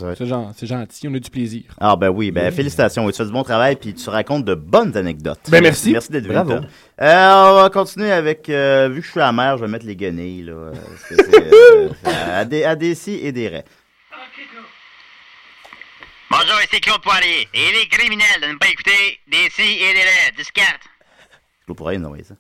gentil, on a du plaisir. Ah, ben oui, ben félicitations. Oui, tu fais du bon travail, puis tu racontes de bonnes anecdotes. Ben, merci. Merci d'être venu. Euh, on va continuer avec. euh, vu que je suis à la mer, je vais mettre les guenilles, là. euh, c'est, euh, à, des, à des si et des raies. Bonjour, ici Claude Poirier. Et il est criminel de ne pas écouter des si et des raies. Discarte. Je pourrais nous envoyer ça.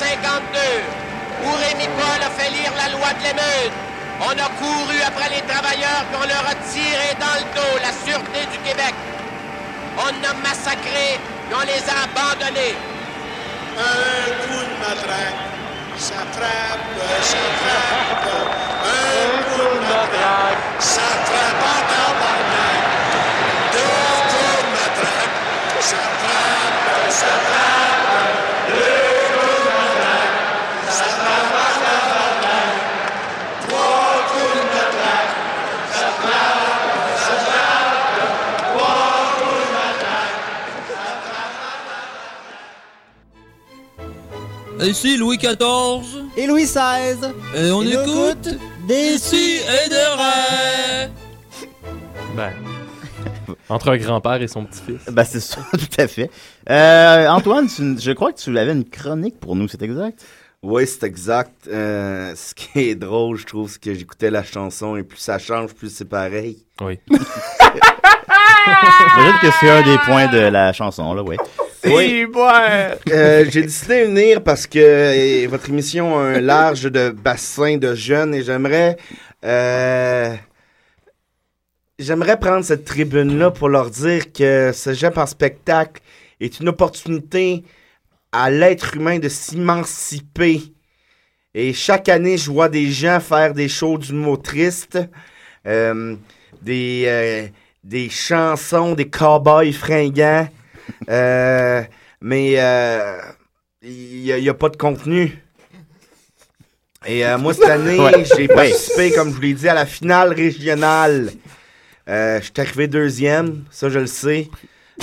1952, où Rémi Paul a fait lire la loi de l'émeute. On a couru après les travailleurs puis on leur a tiré dans le dos la Sûreté du Québec. On a massacré et on les a abandonnés. Un coup de matraque, ça frappe, ça frappe. Un coup de matraque, ça frappe en tabarnak. Deux coups de matraque, ça frappe, ça frappe. Ici Louis XIV. Et Louis XVI. Et on Et écoute des si et de. Ben. Entre un grand-père et son petit-fils. Ben, c'est ça, tout à fait. Euh, Antoine, tu- je crois que tu avais une chronique pour nous, c'est exact? Oui, c'est exact. Euh, ce qui est drôle, je trouve, c'est que j'écoutais la chanson et plus ça change, plus c'est pareil. Oui. J'imagine que c'est un des points de la chanson, là, oui. Oui. Euh, J'ai décidé de venir parce que euh, votre émission a un large de bassin de jeunes et j'aimerais euh, j'aimerais prendre cette tribune-là pour leur dire que ce jeu par spectacle est une opportunité à l'être humain de s'émanciper. Et chaque année, je vois des gens faire des shows d'humour triste, euh, des, des chansons, des cow-boys fringants. Euh, mais euh, il n'y a, pas de contenu. Et euh, moi, cette année, Ouais. j'ai Ouais. participé, comme je vous l'ai dit, à la finale régionale. Euh, je suis arrivé deuxième, ça je le sais.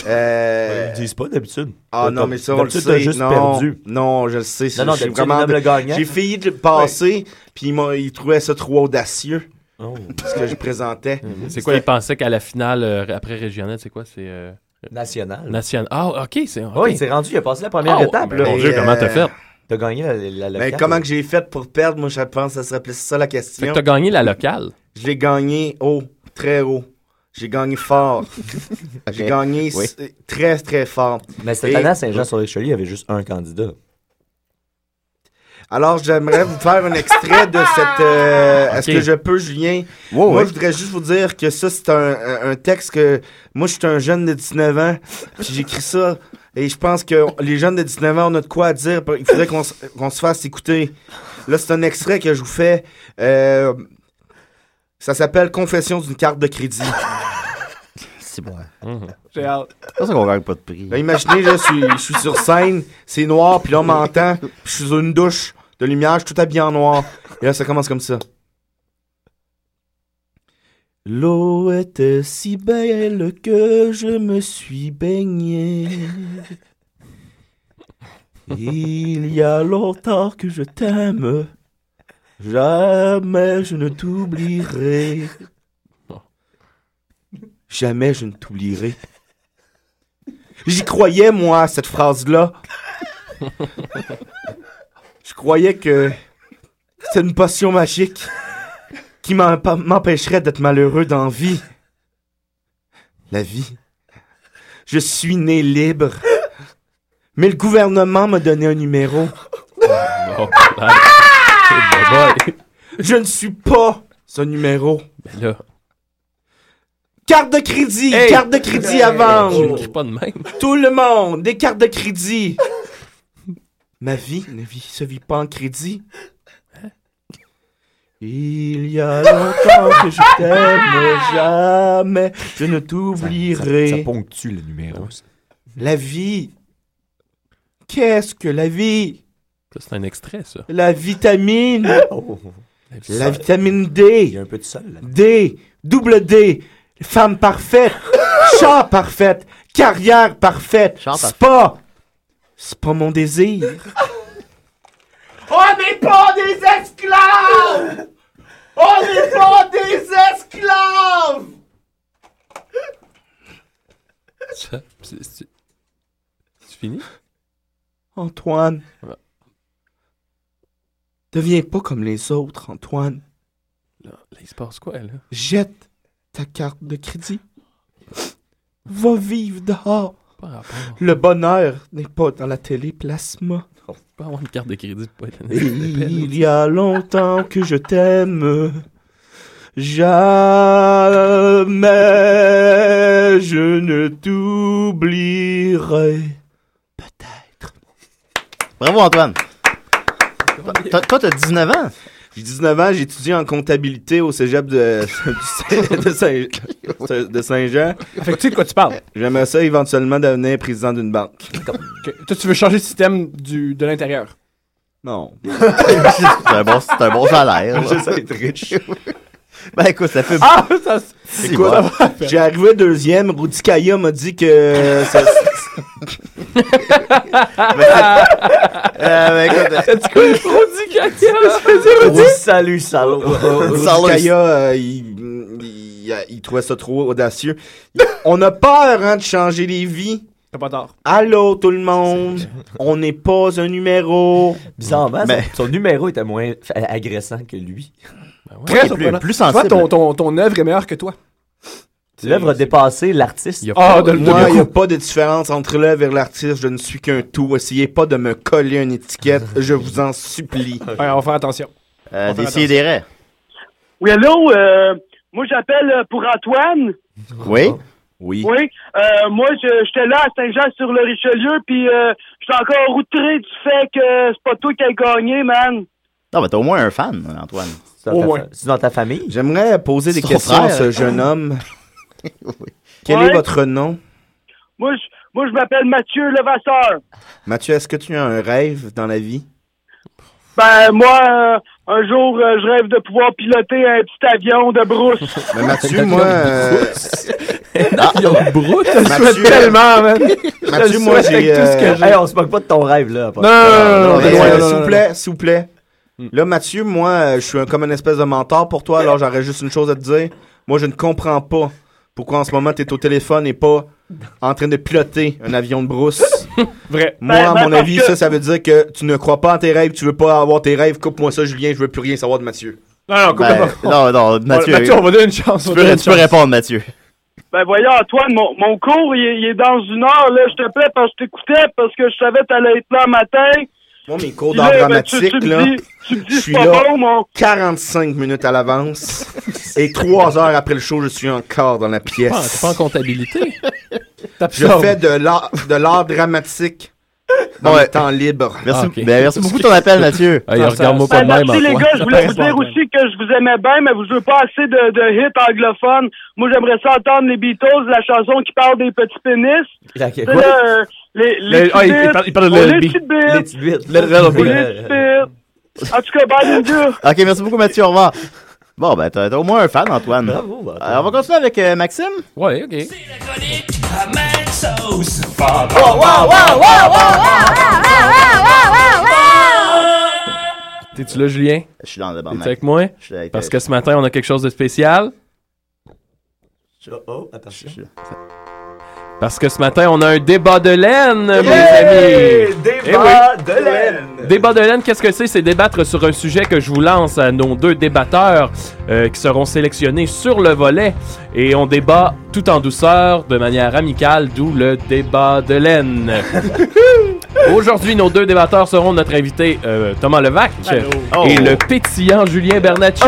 Euh, Ils le disent pas d'habitude. Ah non, mais ça, on le sait. juste non, perdu. Non, je le sais. Non, non, j'ai gagnant. J'ai failli de le passer, puis ils, ils trouvaient ça trop audacieux. Oh. Ce que je présentais. C'est quoi, ils pensaient qu'à la finale, euh, après régionale, c'est quoi? C'est. euh, National. National. Ah, ok, c'est. ok. Oui, il s'est rendu, il a passé la première Oh, étape. là. mon Dieu, comment t'as euh, fait? T'as gagné la, la, la Mais locale. comment que j'ai fait pour perdre, moi je pense que ça serait plus ça la question. Fait que t'as gagné la locale. Je l'ai gagné haut, très haut. J'ai gagné fort. J'ai gagné Oui. très, très fort. Mais cette Et- année, à Saint-Jean-sur-Richelieu, il y avait juste un candidat. Alors, j'aimerais vous faire un extrait de cette. euh, Est-ce Ok. que je peux, Julien? Wow, moi, oui. je voudrais juste vous dire que ça, c'est un, un- texte que. Moi, je suis un jeune de 19 ans. Puis j'écris ça. Et je pense que les jeunes de 19 ans, on a de quoi à dire. Il faudrait qu'on se- qu'on se fasse écouter. Là, c'est un extrait que je vous fais. Euh, ça s'appelle Confession d'une carte de crédit. C'est bon. J'ai hâte. C'est pour ça qu'on gagne pas de prix. Là, imaginez, là, je suis, je suis sur scène, c'est noir, puis là, on m'entend, puis je suis sur une douche de lumière, tout habillé en noir. Et là, ça commence comme ça. L'eau était si belle que je me suis baigné. Il y a longtemps que je t'aime. Jamais je ne t'oublierai. Jamais je ne t'oublierai. J'y croyais, moi, cette phrase-là. Je croyais que c'était une potion magique qui m'empêcherait d'être malheureux dans la vie. La vie. Je suis né libre. Mais le gouvernement m'a donné un numéro. Oh, Je ne suis pas ce numéro. Ben là. Carte de crédit, Hey! carte de crédit à vendre. l'écris pas de même. Tout le monde, des cartes de crédit. Ma vie ne vit- se vit pas en crédit. Il y a longtemps que je t'aime, jamais je ne t'oublierai. Ça, ça ponctue le numéro. ça. La vie. Qu'est-ce que la vie? Ça, c'est un extrait, ça. La vitamine. Oh. La vitamine D. Il y a un peu de sol. là. D, double D, femme parfaite, chat parfaite, carrière parfaite, spa. C'est pas mon désir. On n'est pas des esclaves! On n'est pas des esclaves! Ça, c'est- c'est c'est fini? Antoine. Deviens pas comme les autres, Antoine. Là, là, il se passe quoi, là? Jette ta carte de crédit. Va vivre dehors. Pas rapport. Le bonheur n'est pas dans la télé plasma. On peut avoir une carte de crédit pour être. Il y a longtemps que je t'aime. Jamais je ne t'oublierai. Bravo, Antoine. Toi, toi, t'as 19 ans. J'ai 19 ans, j'ai étudié en comptabilité au cégep de, de Saint- de Saint-Jean. Fait que tu sais de quoi tu parles. J'aimerais ça éventuellement devenir président d'une banque. Toi, tu veux changer le système du, de l'intérieur? Non. c'est un, bon, c'est un bon salaire. là. J'essaie d'être riche. Ben écoute, ça fait. Ah, ça, Écoute, bon. j'ai arrivé deuxième. Rudy Kaya m'a dit que. ça- Euh, ben, écoute, quoi, Rudy Katia? Rudy, salut, salaud. Rudy. Kaya, euh, il, trouvait ça trop audacieux. On a peur hein, de changer les vies. T'as pas tort. Allô tout le monde, on n'est pas un numéro. Bizarrement, Ben- son, son numéro était moins agressant que lui. Très plus- sensible. ton, ton, ton œuvre est meilleure que toi. L'œuvre a dépassé l'artiste. Ah, de, Moi, il n'y a pas de différence entre l'œuvre et l'artiste. Je ne suis qu'un tout. Essayez pas de me coller une étiquette. Je vous en supplie. Ouais, on va faire attention. Euh, On va des sidérés. Oui, allô, euh, moi j'appelle euh, pour Antoine. Oui. Oui. Oui, euh, moi je- j'étais là à Saint-Jean-sur-le-Richelieu, puis euh, j'étais encore outré du fait que c'est pas toi qui as gagné, man. Non, mais t'as au moins un fan, Antoine. C'est dans, Au ta moins. fa- c'est dans ta famille? J'aimerais poser des questions à ce jeune homme. Quel Ouais. est votre nom? Moi je, moi, je m'appelle Mathieu Levasseur. Mathieu, est-ce que tu as un rêve dans la vie? Ben, moi, euh, un jour, euh, je rêve de pouvoir piloter un petit avion de brousse. Mais Mathieu, moi... euh, Brut, je Mathieu- souhaite tellement, man. Mathieu, moi, j'ai... avec tout ce que euh, j'ai. Hey, on se moque pas de ton rêve, là. Non, non, non, non, non, mais, non, non, s'il vous plaît, s'il vous plaît. Là, Mathieu, moi, je suis un- comme une espèce de mentor pour toi, alors j'aurais juste une chose à te dire. Moi, je ne comprends pas pourquoi en ce moment tu es au téléphone et pas en train de piloter un avion de brousse? Vrai. Moi, Ben, à mon avis, que- ça, ça veut dire que tu ne crois pas en tes rêves, tu veux pas avoir tes rêves. Coupe-moi ça, Julien, je veux plus rien savoir de Mathieu. Non, non, Ben, non, non, Mathieu. Mathieu, on va donner une chance. tu peux, donner une tu peux chance. répondre, Mathieu. Ben voyons, Antoine, mon, mon cours, il est, il est dans une heure, là. Je t'appelais parce que je t'écoutais, parce que je savais que t'allais être là le matin. Moi, mes cours d'art là, ben, tu- dramatique, là, dis- tu me dis, je suis pas là bon, mon- 45 minutes à l'avance. Et trois heures après le show, je suis encore dans la T'es pièce. pas en comptabilité? Je fais de l'art, de l'art dramatique dans Ouais. le temps libre. Merci, Ah, ben, merci beaucoup de ton appel, Mathieu. Ah, Ah, regarde-moi pas de Ben, même, merci les Antoine. gars, je voulais vous dire aussi que je vous aimais bien, mais vous jouez pas assez de, de hits anglophones. Moi, j'aimerais ça entendre les Beatles, la chanson qui parle des petits pénis. La- euh, les, les Le- ah, il- il petites parle- il parle de bites, Let It les petites Les bites, petites oh, les petites bites. En tout cas, bye les gars. Ok, merci beaucoup, Mathieu. Au revoir. Bon, ben, t'as au moins un fan, Antoine. Bravo, Euh, on va continuer avec euh, Maxime? Ouais, ok. T'es-tu là, Julien? Je suis dans le T'es bande. avec moi? Je suis avec- Parce que ce matin, on a quelque chose de spécial. Oh, attention. Parce que ce matin, on a un débat de laine, mes amis. Débat de laine! Débat de laine, qu'est-ce que c'est? C'est débattre sur un sujet que je vous lance à nos deux débatteurs euh, qui seront sélectionnés sur le volet. Et on débat tout en douceur, de manière amicale, d'où le débat de laine. Aujourd'hui, nos deux débatteurs seront notre invité euh, Thomas Levac Oh. et le pétillant Julien Bernatchez.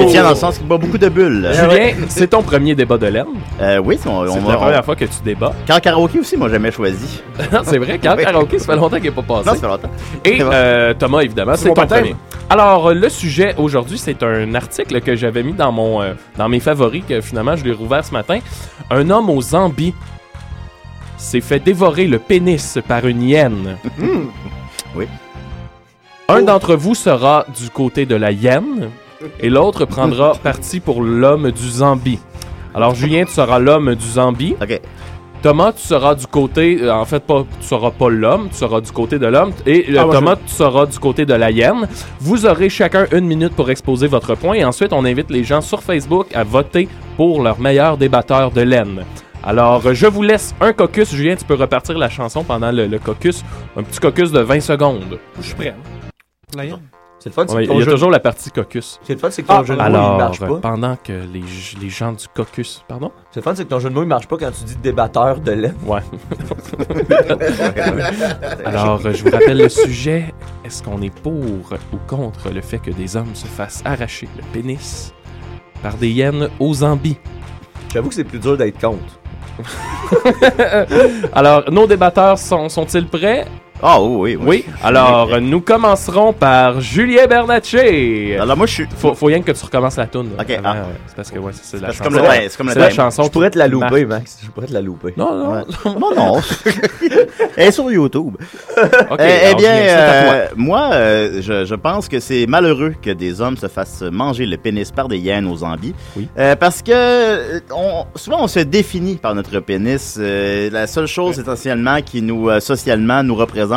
Et tiens, dans le sens qu'il boit beaucoup de bulles. Julien, c'est ton premier débat de laine? Euh, oui, on, on. Première fois que tu débats. Quand karaoké aussi, moi, jamais choisi. Non, c'est vrai, quand karaoké, ça fait longtemps qu'il n'est pas passé. Non, ça fait longtemps. Et euh, Thomas, évidemment, C'est ton premier. Alors, euh, le sujet aujourd'hui, c'est un article que j'avais mis dans mon euh, dans mes favoris, que finalement, je l'ai rouvert ce matin. Un homme aux Zambie s'est fait dévorer le pénis par une hyène. Oui. Un d'entre vous sera du côté de la hyène et l'autre prendra parti pour l'homme du Zambie. Alors, Julien, tu seras l'homme du Zambie. Ok. Thomas, tu seras du côté. euh, en fait, pas, tu seras pas l'homme, tu seras du côté de l'homme. Et euh, Ah, moi, Thomas, tu seras du côté de la hyène. Vous aurez chacun une minute pour exposer votre point. Et ensuite, on invite les gens sur Facebook à voter pour leur meilleur débatteur de laine. Alors, euh, je vous laisse un caucus. Julien, tu peux repartir la chanson pendant le, le caucus. Un petit caucus de 20 secondes. Je suis prêt. La hyène. C'est le fun, c'est Il ton y a jeu- toujours la partie caucus. c'est le fun, c'est que ton Ah, jeu de mots, il marche pas. pendant que les, gens du caucus. Pardon? C'est le fun, c'est que ton jeu de mots, il marche pas quand tu dis débatteur de laine. Ouais. Alors, euh, je vous rappelle le sujet. Est-ce qu'on est pour ou contre le fait que des hommes se fassent arracher le pénis par des hyènes aux Zambie? J'avoue que c'est plus dur d'être contre. Alors, nos débatteurs sont- sont-ils prêts? Ah, oui, oui. Oui. Alors, euh, nous commencerons par Julien Bernatchez. Alors, moi, je suis. Faut, faut rien que tu recommences la toune. là, Ok, avant, ah. ouais. C'est parce que, ouais, c'est c'est la chanson. comme le c'est comme le C'est la chanson. Je pourrais te la louper. Max. Je pourrais te la louper. Non, non. Ouais. Non, non. Elle est sur YouTube. Ok, Eh- eh alors, bien, euh, moi, euh, je, je pense que c'est malheureux que des hommes se fassent manger le pénis par des hyènes aux Zambie. Oui. Euh, parce que on, souvent, on se définit par notre pénis. Euh, la seule chose essentiellement qui nous, euh, socialement, nous représente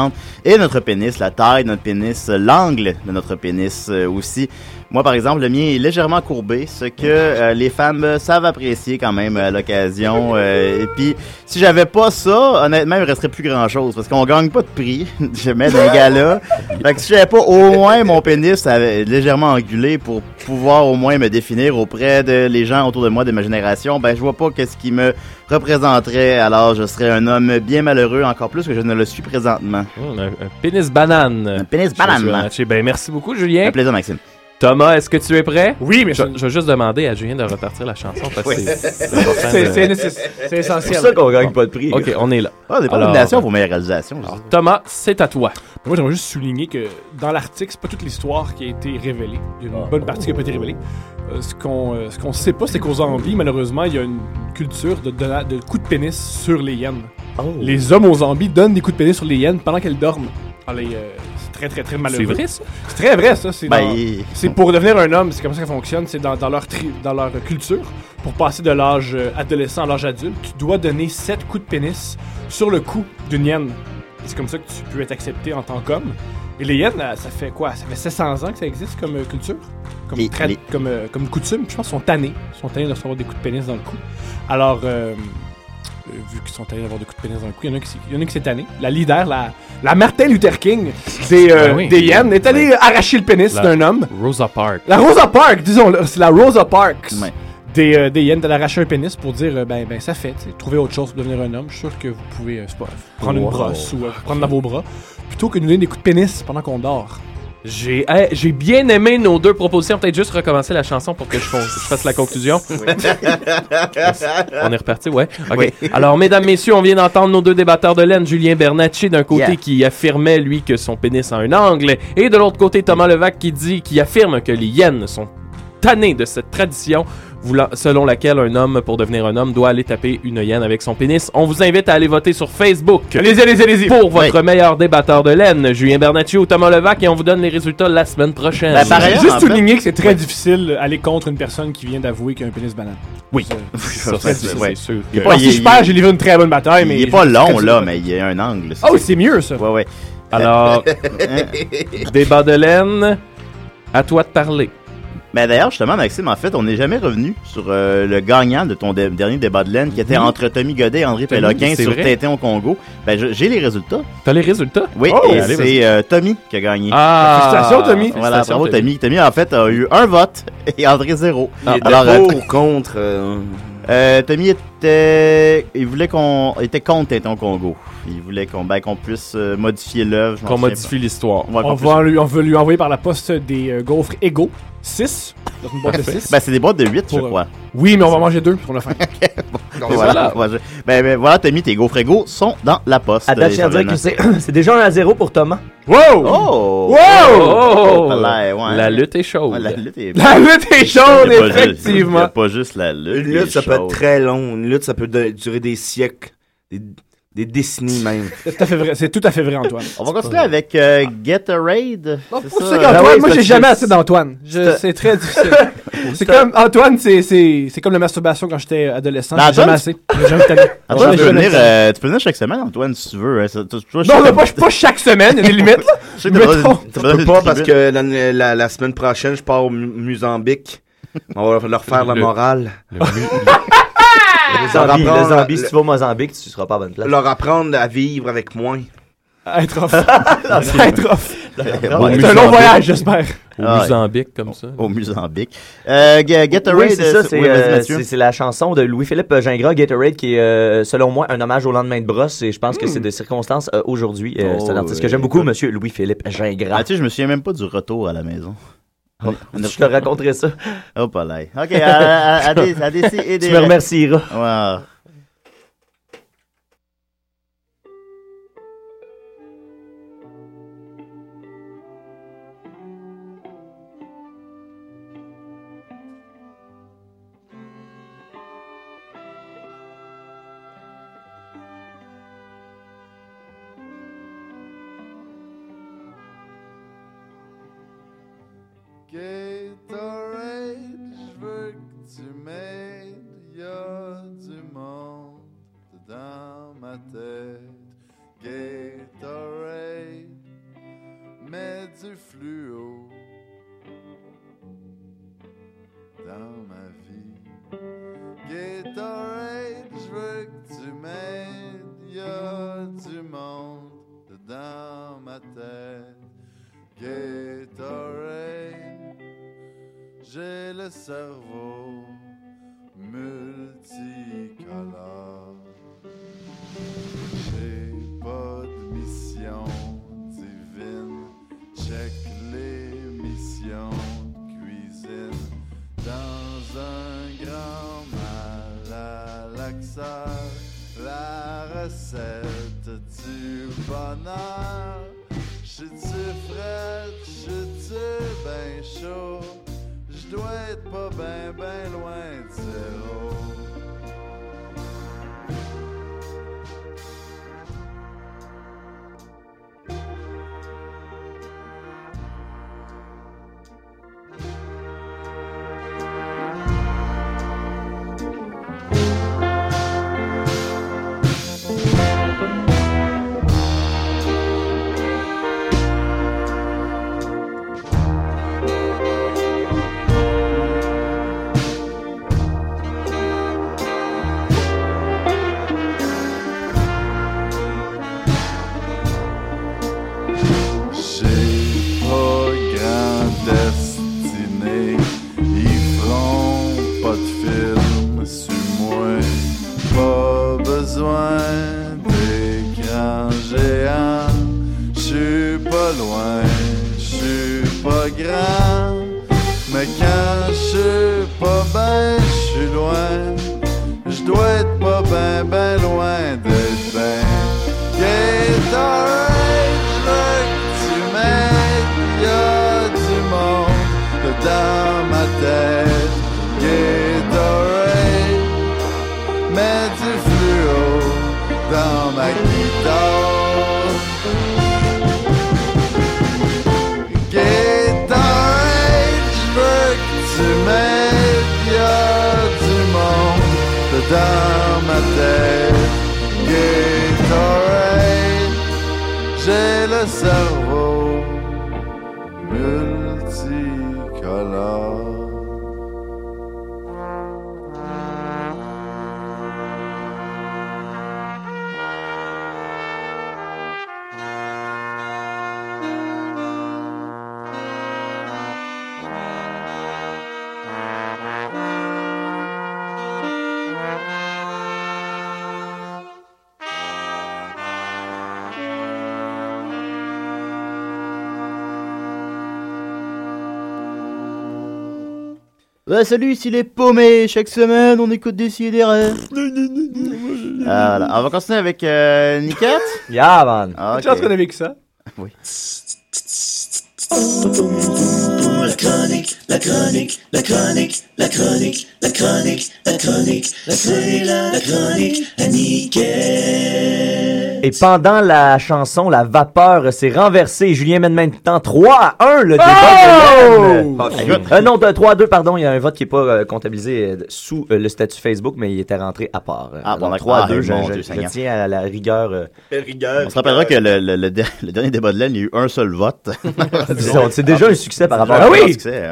est notre pénis, la taille de notre pénis, l'angle de notre pénis euh, aussi. Moi, par exemple, le mien est légèrement courbé, ce que euh, les femmes euh, savent apprécier quand même à l'occasion. Euh, et puis, si j'avais pas ça, honnêtement, il me resterait plus grand-chose, parce qu'on gagne pas de prix, jamais d'un gala. Fait que si j'avais pas au moins mon pénis euh, légèrement angulé pour pouvoir au moins me définir auprès de les gens autour de moi de ma génération, ben je vois pas qu'est-ce qui me représenterait. Alors, je serais un homme bien malheureux, encore plus que je ne le suis présentement. Hum, un, un pénis banane. Un pénis banane. Ben, merci beaucoup, Julien. Un plaisir, Maxime. Thomas, est-ce que tu es prêt? Oui, mais Je, je- vais juste demander à Julien de repartir la chanson parce que Oui. c'est- c'est c'est de- c'est c'est C'est essentiel. pour ça qu'on gagne pas de prix. Ok, on est là. Ah, des pas Alors, nominations pour meilleure réalisation. Alors. Thomas, c'est à toi. Moi, j'aimerais juste souligner que dans l'article, c'est pas toute l'histoire qui a été révélée. Il y a une bonne partie qui n'a pas été révélée. Euh, ce qu'on euh, ce qu'on sait pas, c'est qu'aux Zambie, malheureusement, il y a une culture de, donna- de coups de pénis sur les hyènes. Oh. Les hommes aux Zambie donnent des coups de pénis sur les hyènes pendant qu'elles dorment. Alors, les, euh, c'est très, très, très malheureux. C'est vrai, ça? C'est très vrai, ça. C'est Ben, dans- il- c'est pour devenir un homme, c'est comme ça que ça fonctionne. C'est dans, dans leur tri- dans leur culture. Pour passer de l'âge euh, adolescent à l'âge adulte, tu dois donner 7 coups de pénis sur le cou d'une hyène. Et C'est comme ça que tu peux être accepté en tant qu'homme. Et les hyènes, euh, ça fait quoi? Ça fait 700 ans que ça existe comme euh, culture? Comme, Les- comme, euh, comme coutume. Je pense qu'ils sont tannés. Ils sont tannés de recevoir des coups de pénis dans le cou. Alors, euh, vu qu'ils sont tannés d'avoir des coups de pénis dans le cou, il y en a qui, s'est- il y en a qui s'est tanné. La leader, la, la Martin Luther King des, euh, Ben oui. des hyènes, est allée arracher le pénis d'un homme. Rosa Parks. La Rosa Parks, disons, c'est la Rosa Parks Ouais. des, euh, des d'aller arracher un pénis pour dire euh, ben, ben ça fait, trouver autre chose pour devenir un homme. Je suis sûr que vous pouvez euh, c'est pas, prendre une brosse ou euh, prendre dans vos bras plutôt que de nous donner des coups de pénis pendant qu'on dort. J'ai hey, j'ai bien aimé nos deux propositions. Peut-être juste recommencer la chanson pour que je, fasse la conclusion. On est reparti, ouais. OK. Oui. Alors, mesdames, messieurs, on vient d'entendre nos deux débatteurs de laine. Julien Bernacci, d'un côté, Yeah. qui affirmait, lui, que son pénis a un angle. Et de l'autre côté, Thomas Levac, qui dit, qui affirme que les hyènes sont tannés de cette tradition voulant- selon laquelle un homme, pour devenir un homme, doit aller taper une hyène avec son pénis. On vous invite à aller voter sur Facebook. Allez-y, allez-y, allez-y. Pour votre meilleur débatteur de laine, Julien Bernacci ou Thomas Levac, et on vous donne les résultats la semaine prochaine. Ben, pareil, Juste souligner que c'est très difficile d'aller contre une personne qui vient d'avouer qu'il a un pénis banane. Oui. C'est- Ça, très c'est- difficile. c'est sûr Il est que- pas- si je perds, j'ai livré une très bonne bataille, mais. Il est pas long, là, mais il y a un angle. Oh, c'est mieux, ça. Ouais, ouais. Alors, débat de laine, à toi de parler. Ben d'ailleurs, justement, Maxime, en fait, on n'est jamais revenu sur euh, le gagnant de ton dernier débat de laine qui était Oui. entre Tommy Godet et André Tommy, Péloquin sur vrai. Tintin au Congo. Ben, j'ai les résultats. T'as les résultats? Oui, Oh, et c'est euh, Tommy qui a gagné. Ah! Félicitations, Tommy. Voilà, Félicitations, bravo Tommy. Tommy, en fait, a eu un vote et André zéro. Il était Alors, euh, pour ou contre. euh, euh, Tommy était, il voulait qu'on, il était contre Tintin au Congo. Il voulait qu'on, ben, qu'on puisse euh, modifier l'œuvre. je m'en Qu'on souviens modifie l'histoire. pas. Ouais, On qu'on va, lui, on veut lui envoyer par la poste des euh, gaufres égaux. 6. Dans une boîte de puisse- 6. Ben, c'est des boîtes de 8, je Pour, euh, crois. Oui, mais on va manger deux pour le fin. Et voilà. Ouais, je- ben, ben, voilà, Tommy, tes gaufres égaux sont dans la poste. À date, je tiens à dire que c'est c'est déjà un à zéro pour Thomas. Wow! Oh! Wow! Oh! Voilà, ouais. La lutte est chaude. Ouais, la lutte est La lutte est Il y chaude, a pas juste- Il y a effectivement. pas juste la lutte. Une lutte, ça peut être chaude. très long. Une lutte, ça peut de- durer des siècles. Des, des décennies même. C'est tout à fait vrai, c'est tout à fait vrai, Antoine. On va continuer avec euh, Gatorade. Non, c'est pour ça? ça Ah moi j'ai jamais assez d'Antoine. Je- c'est- très difficile. c'est comme Antoine, c'est c'est c'est comme la masturbation quand j'étais adolescent. Ben, J'ai jamais assez. J'ai jamais tanné. Antoine, J'ai tu peux, venir, euh, tu peux venir chaque semaine, Antoine, si tu veux. hein. Ça- tu- je Non, mais pas, pas chaque semaine, il y a des limites là. je sais que t'as besoin- Mettons. t'as Je besoin peux pas parce que la, la- la semaine prochaine, je pars au Mu- Mozambique. On va leur faire la Le- morale. Le Leur zombie, le apprendre, zombie, si tu vas au Mozambique, tu seras pas à bonne place. leur apprendre à vivre avec moins. Être off. Être off. C'est un long voyage, j'espère. Au Ah. Mozambique, comme ça. Au Mozambique. Euh, Ga- Gatorade. Oui, c'est ça, euh, c'est oui, vas-y, euh, c'est- c'est la chanson de Louis-Philippe Gingras, Gatorade, qui est, euh, selon moi, un hommage au lendemain de brosse, et je pense que c'est de circonstances euh, aujourd'hui. Euh, c'est un Oh, artiste que j'aime beaucoup, monsieur Louis-Philippe Gingras. Ah, tu sais, je me souviens même pas du retour à la maison. On a- je te raconterai ça. Oh, pas là. Ok, à, à, à, à des, et des Tu me remercieras. Ouais. Ouais, salut, ici les paumés. Chaque semaine, on écoute des sidérés. voilà. On va continuer avec euh, Niket. Yeah, man. Ah, Tu es en train avec ça? Oui. La chronique, la chronique, la chronique, la chronique, la chronique, la chronique, la chronique, la chronique, à Et pendant la chanson, la vapeur s'est renversée. Julien mène maintenant 3 à 1 le débat de Oh! Yann. Euh, non, de 3 à 2, pardon. Il y a un vote qui n'est pas euh, comptabilisé euh, sous euh, le statut Facebook, mais il était rentré à part. Ah, bon, Donc, d'accord. 3 à Ah, 2, je, mon je- Dieu je Seigneur. tiens à la rigueur. euh, On se rappellera que le, le- le der- le dernier débat de laine, il y a eu un seul vote. Disons, c'est déjà un succès par rapport Ah à oui! ça. Un succès.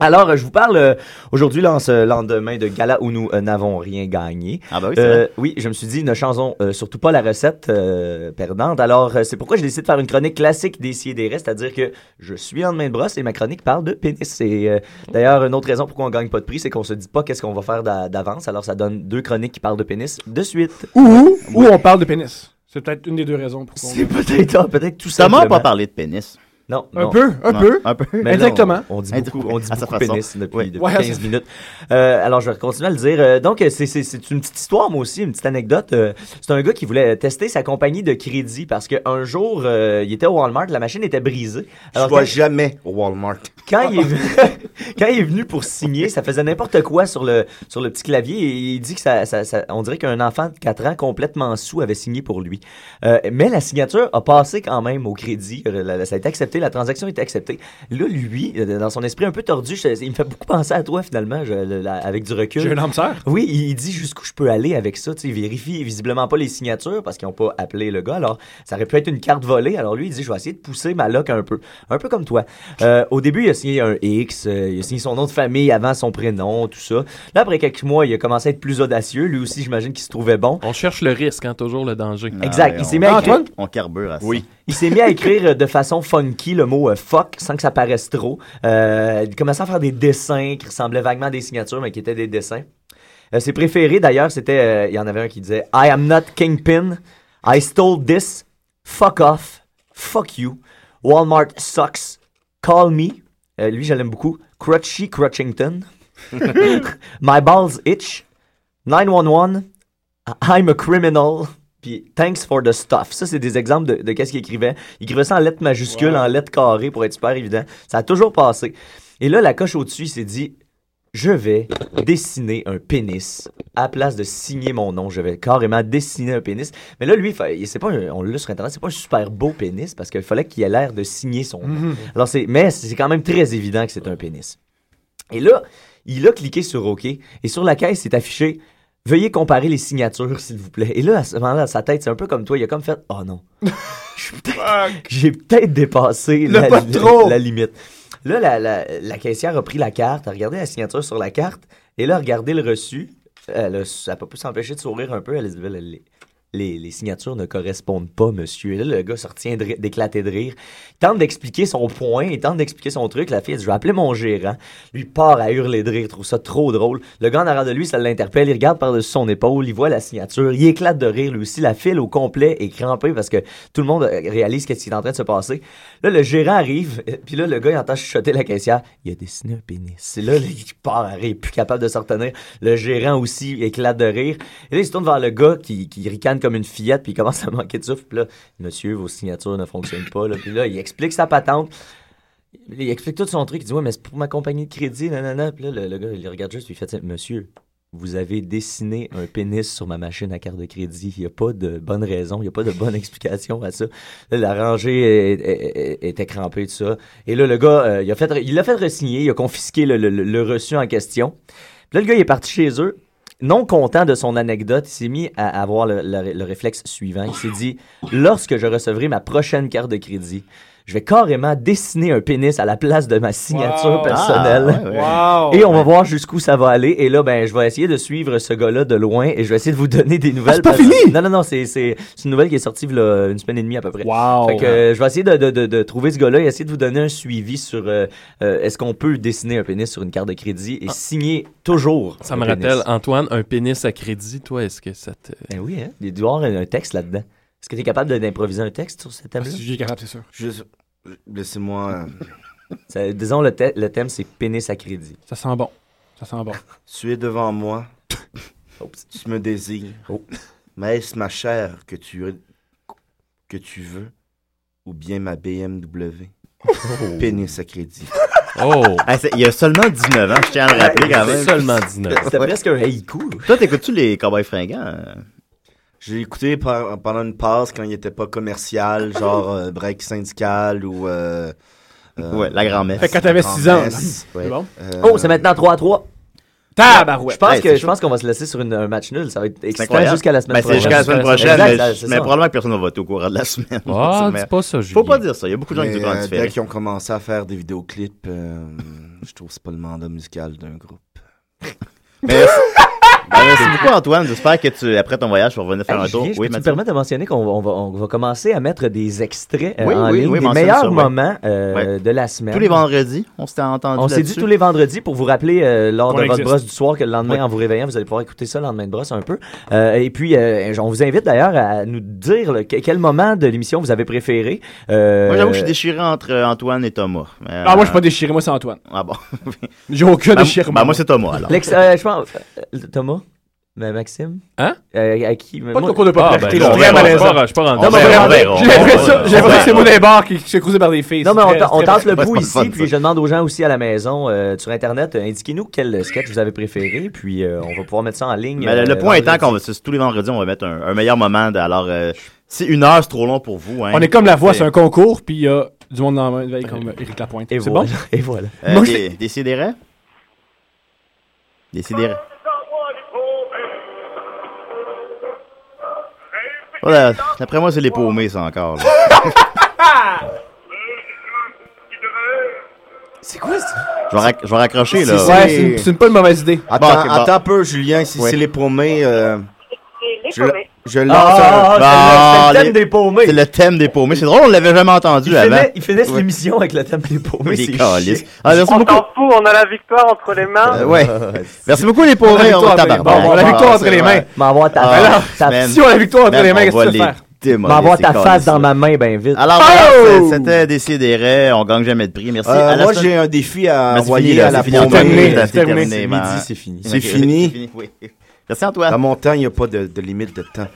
Alors, euh, je vous parle euh, aujourd'hui, là, en ce lendemain de gala où nous euh, n'avons rien gagné. Ah bah oui, c'est Euh, oui, je me suis dit, ne changeons euh, surtout pas la recette euh, perdante. Alors, euh, c'est pourquoi j'ai décidé de faire une chronique classique des des restes, c'est-à-dire que je suis en main de brosse et ma chronique parle de pénis. Et euh, d'ailleurs, une autre raison pourquoi on gagne pas de prix, c'est qu'on se dit pas qu'est-ce qu'on va faire d'a- d'avance. Alors, ça donne deux chroniques qui parlent de pénis de suite. Ou, ou on parle de pénis. C'est peut-être une des deux raisons. C'est peut-être ah, peut-être tout n'a simplement. pas parlé de pénis. Non, Un non. peu, un Non, peu. Un peu. Mais Indirectement. non, on dit beaucoup, on dit beaucoup façon. pénis depuis, Oui. depuis Ouais, 15 ça- minutes. Euh, alors, je vais continuer à le dire. Euh, donc, c'est- une petite histoire, moi aussi, une petite anecdote. Euh, c'est un gars qui voulait tester sa compagnie de crédit parce qu'un jour, euh, il était au Walmart, la machine était brisée. Je Alors, vois quand, jamais au Walmart. quand il est venu, quand il est venu pour signer, ça faisait n'importe quoi sur le, sur le petit clavier et il dit que ça, ça, ça- on dirait qu'un enfant de 4 ans complètement sous avait signé pour lui. Euh, mais la signature a passé quand même au crédit. Ça a été accepté, la transaction a été acceptée. Là, lui, euh, dans son esprit un peu tordu, je- il me fait beaucoup penser à toi finalement, je- le- la- avec du recul. J'ai un âme sœur. Oui, il il dit jusqu'où je peux aller avec ça. Tu sais, il vérifie visiblement pas les signatures parce qu'ils n'ont pas appelé le gars. Alors, ça aurait pu être une carte volée. Alors lui, il dit, je vais essayer de pousser ma loc un peu. Un peu comme toi. Euh, au début, il a signé un X, euh, il a signé son nom de famille avant son prénom, tout ça. Là, après quelques mois, il a commencé à être plus audacieux. Lui aussi, j'imagine qu'il se trouvait bon. On cherche le risque, hein, toujours le danger. Exact. Il s'est on- mis à écrire- Antoine? On carbure à ça. Oui. Il s'est mis à écrire euh, de façon funky le mot euh, fuck sans que ça paraisse trop. Euh, il commençait à faire des dessins qui ressemblaient vaguement à des signatures, mais qui étaient des dessins. Euh, ses préférés, d'ailleurs, c'était. il y en avait un qui disait I am not Kingpin. I stole this. Fuck off. Fuck you. Walmart sucks. Call me. Lui, je l'aime beaucoup. Crutchy Crutchington. My balls itch. 911. I'm a criminal. Puis thanks for the stuff. Ça, c'est des exemples de, de qu'est-ce qu'il écrivait. Il écrivait ça en lettres majuscules, en lettres carrées pour être super évident. Ça a toujours passé. Et là, la coche au-dessus, il s'est dit je vais dessiner un pénis à la place de signer mon nom. Je vais carrément dessiner un pénis. Mais là, lui, c'est pas un- on l'a sur Internet, c'est pas un super beau pénis parce qu'il fallait qu'il ait l'air de signer son nom. Mhm. Alors c'est, mais c'est quand même très évident que c'est un pénis. Et là, il a cliqué sur OK et sur la caisse, c'est affiché Veuillez comparer les signatures, s'il vous plaît. Et là, à ce moment-là, sa tête, c'est un peu comme toi. Il a comme fait Oh non. J'ai peut-être dépassé la, limite. Là, la, la, la caissière a pris la carte, a regardé la signature sur la carte, et là, a regardé le reçu. Elle a, elle a pas pu s'empêcher de sourire un peu. Elle elle, elle- les, signatures ne correspondent pas, monsieur. Là, le gars se retient d'éclater de rire. Tente d'expliquer son point, il tente d'expliquer son truc. La fille, dit, je vais appeler mon gérant. Lui part à hurler de rire, il trouve ça trop drôle. Le gars en arrière de lui, ça l'interpelle, il regarde par-dessus son épaule, il voit la signature, il éclate de rire lui aussi. La file au complet est crampée parce que tout le monde réalise qu'est-ce qui est en train de se passer. Là, le gérant arrive, euh, puis là, le gars, il entend chuchoter la caissière. Il a dessiné un pénis. Là, il part à rire, plus capable de se retenir. Le gérant aussi éclate de rire. Et là, il se tourne vers le gars qui ricane comme une fillette, puis il commence à manquer de souffle. Puis là, monsieur, vos signatures ne fonctionnent pas. Là. Puis là, il explique sa patente. Il explique tout son truc. Il dit, ouais, mais c'est pour ma compagnie de crédit, nanana. Puis là, le, gars, il regarde juste, puis il fait, monsieur, vous avez dessiné un pénis sur ma machine à carte de crédit. Il n'y a pas de bonne raison, il n'y a pas de bonne explication à ça. Là, la rangée était crampée, tout ça. Et là, le gars, euh, il a fait, il l'a fait resigner, il a confisqué le- le- le reçu en question. Puis là, le gars, il est parti chez eux. Non content de son anecdote, il s'est mis à avoir le, le- le réflexe suivant. Il s'est dit, lorsque je recevrai ma prochaine carte de crédit, je vais carrément dessiner un pénis à la place de ma signature Wow. personnelle. Ah, ouais, ouais. Wow. Et on va voir jusqu'où ça va aller. Et là, ben, je vais essayer de suivre ce gars-là de loin et je vais essayer de vous donner des nouvelles. c'est pas parce- fini? Non, non, non, c'est, c'est, c'est une nouvelle qui est sortie une semaine et demie à peu près. Wow. Fait que euh, je vais essayer de, de, de, de trouver ce gars-là et essayer de vous donner un suivi sur euh, euh, est-ce qu'on peut dessiner un pénis sur une carte de crédit et signer toujours. Ça me pénis. rappelle, Antoine, un pénis à crédit, toi, est-ce que ça te... Ben oui, hein? Il doit y avoir un, texte là-dedans. Est-ce que tu es capable d'improviser un texte sur ce thème-là? Si j'ai capable, c'est sûr. Juste, laissez-moi. Ça- disons, le, thè- le thème, c'est pénis à crédit. Ça sent bon. Ça sent bon. Tu es devant moi. tu me désires. Mais est-ce ma chair que tu, que tu veux ou bien ma BMW? Pénis à crédit. Oh! Ah, il y a seulement 19 ans, je tiens à le rappeler quand même. Seulement 19. C'était presque un haïku. Toi, t'écoutes-tu les Cowboys fringants? euh? J'ai écouté par- pendant une passe quand il était pas commercial, genre euh, break syndical ou. euh, euh, Ouais, la grand-messe. Fait que quand t'avais six ans, grand-messe. là. C'est bon? Euh, Oh, c'est maintenant 3 à 3. Tabarouette. Je pense, Hey, que, c'est je pense qu'on va se laisser sur une- un match nul. Ça va être C'est excitant jusqu'à la semaine Ben, c'est prochaine. jusqu'à la semaine prochaine, Exact, mais, c'est mais ça. probablement que personne ne va voter au courant de la semaine. Ah, Mais dis pas ça, Faut Julien. pas dire ça. Il y a beaucoup de gens qui mais, euh, dès qu'ils ont commencé à faire des vidéoclips, euh, je trouve que c'est pas le mandat musical d'un groupe. Mais Ben, merci beaucoup, Antoine. J'espère que tu, après ton voyage, tu vas revenir faire un tour. Oui, te Mathieu? permettre de mentionner qu'on va, on va, on va commencer à mettre des extraits euh, Oui, en oui, ligne, oui, des meilleurs ça, moments euh, de la semaine. Tous les vendredis, on s'était entendu On s'est dit tous les vendredis pour vous rappeler euh, lors de votre brosse du soir que le lendemain, en vous réveillant, vous allez pouvoir écouter ça le lendemain de brosse un peu. Euh, et puis, euh, on vous invite d'ailleurs à nous dire là, quel moment de l'émission vous avez préféré. Euh, Moi, j'avoue que je suis déchiré entre Antoine et Thomas. Ah, moi, je suis pas déchiré, moi, c'est Antoine. Ah bon? J'ai aucun Ben, déchirement. ben, moi, c'est Thomas, alors. Je pense, Thomas, mais Maxime, Hein? Euh, à qui? Pas de concours de Ah, popularité, ben, là, très malaisant. je suis pas- rendu. Non, On mais vraiment, J'ai l'impression que c'est des bars qui qui se fait cruiser par des filles. Non, mais on, tente le pas ici, puis je demande aux gens aussi à la maison, euh, sur Internet, euh, indiquez-nous quel sketch vous avez préféré, puis euh, on va pouvoir mettre ça en ligne. Mais le, le point étant qu'on va, c'est- tous les vendredis, on va mettre un, un meilleur moment. De, alors, euh, si une heure, c'est trop long pour vous. Hein, On est comme la voix, c'est un concours, puis il y a du monde dans la veille comme Éric Lapointe. Et C'est voilà. bon? Et voilà. Euh, Moi, je des, décidérez? Décidérez. Voilà, d'après moi, c'est les paumés, ça encore. là. C'est quoi ça? Je vais, rac- je vais raccrocher, là. Ouais, c'est une- c'est une pas une mauvaise idée. Attends, Bon, ok, bon. attends un peu, Julien, si c'est les paumés, euh, je, je lance Ah, un... c'est Ah, le- c'est le thème des paumés. C'est le thème des paumés. C'est drôle, on l'avait jamais entendu Ils avant. finissent, ils finissent Ouais. l'émission avec le thème des paumés. Les c'est. Ah, merci On beaucoup. s'en fout, on a la victoire entre les mains. Euh, ouais. Merci beaucoup, les paumés. victoire On les- bon, a la victoire Ah, entre c'est les mains. M'envoie ta, Ah, man. Si on a la victoire entre les mains, on qu'est-ce va que tu les vas faire? m'envoie ta face dans ma main, ben vite. Alors, Oh! c'était Décidérez. On gagne jamais de prix. Merci. Euh, moi, j'ai un défi à c'est envoyer fini, à la c'est fini, paumée. Terminé, C'est c'est terminé. Midi, man. c'est fini. C'est fini? Merci, Antoine. Dans mon temps, il n'y a pas de limite de temps.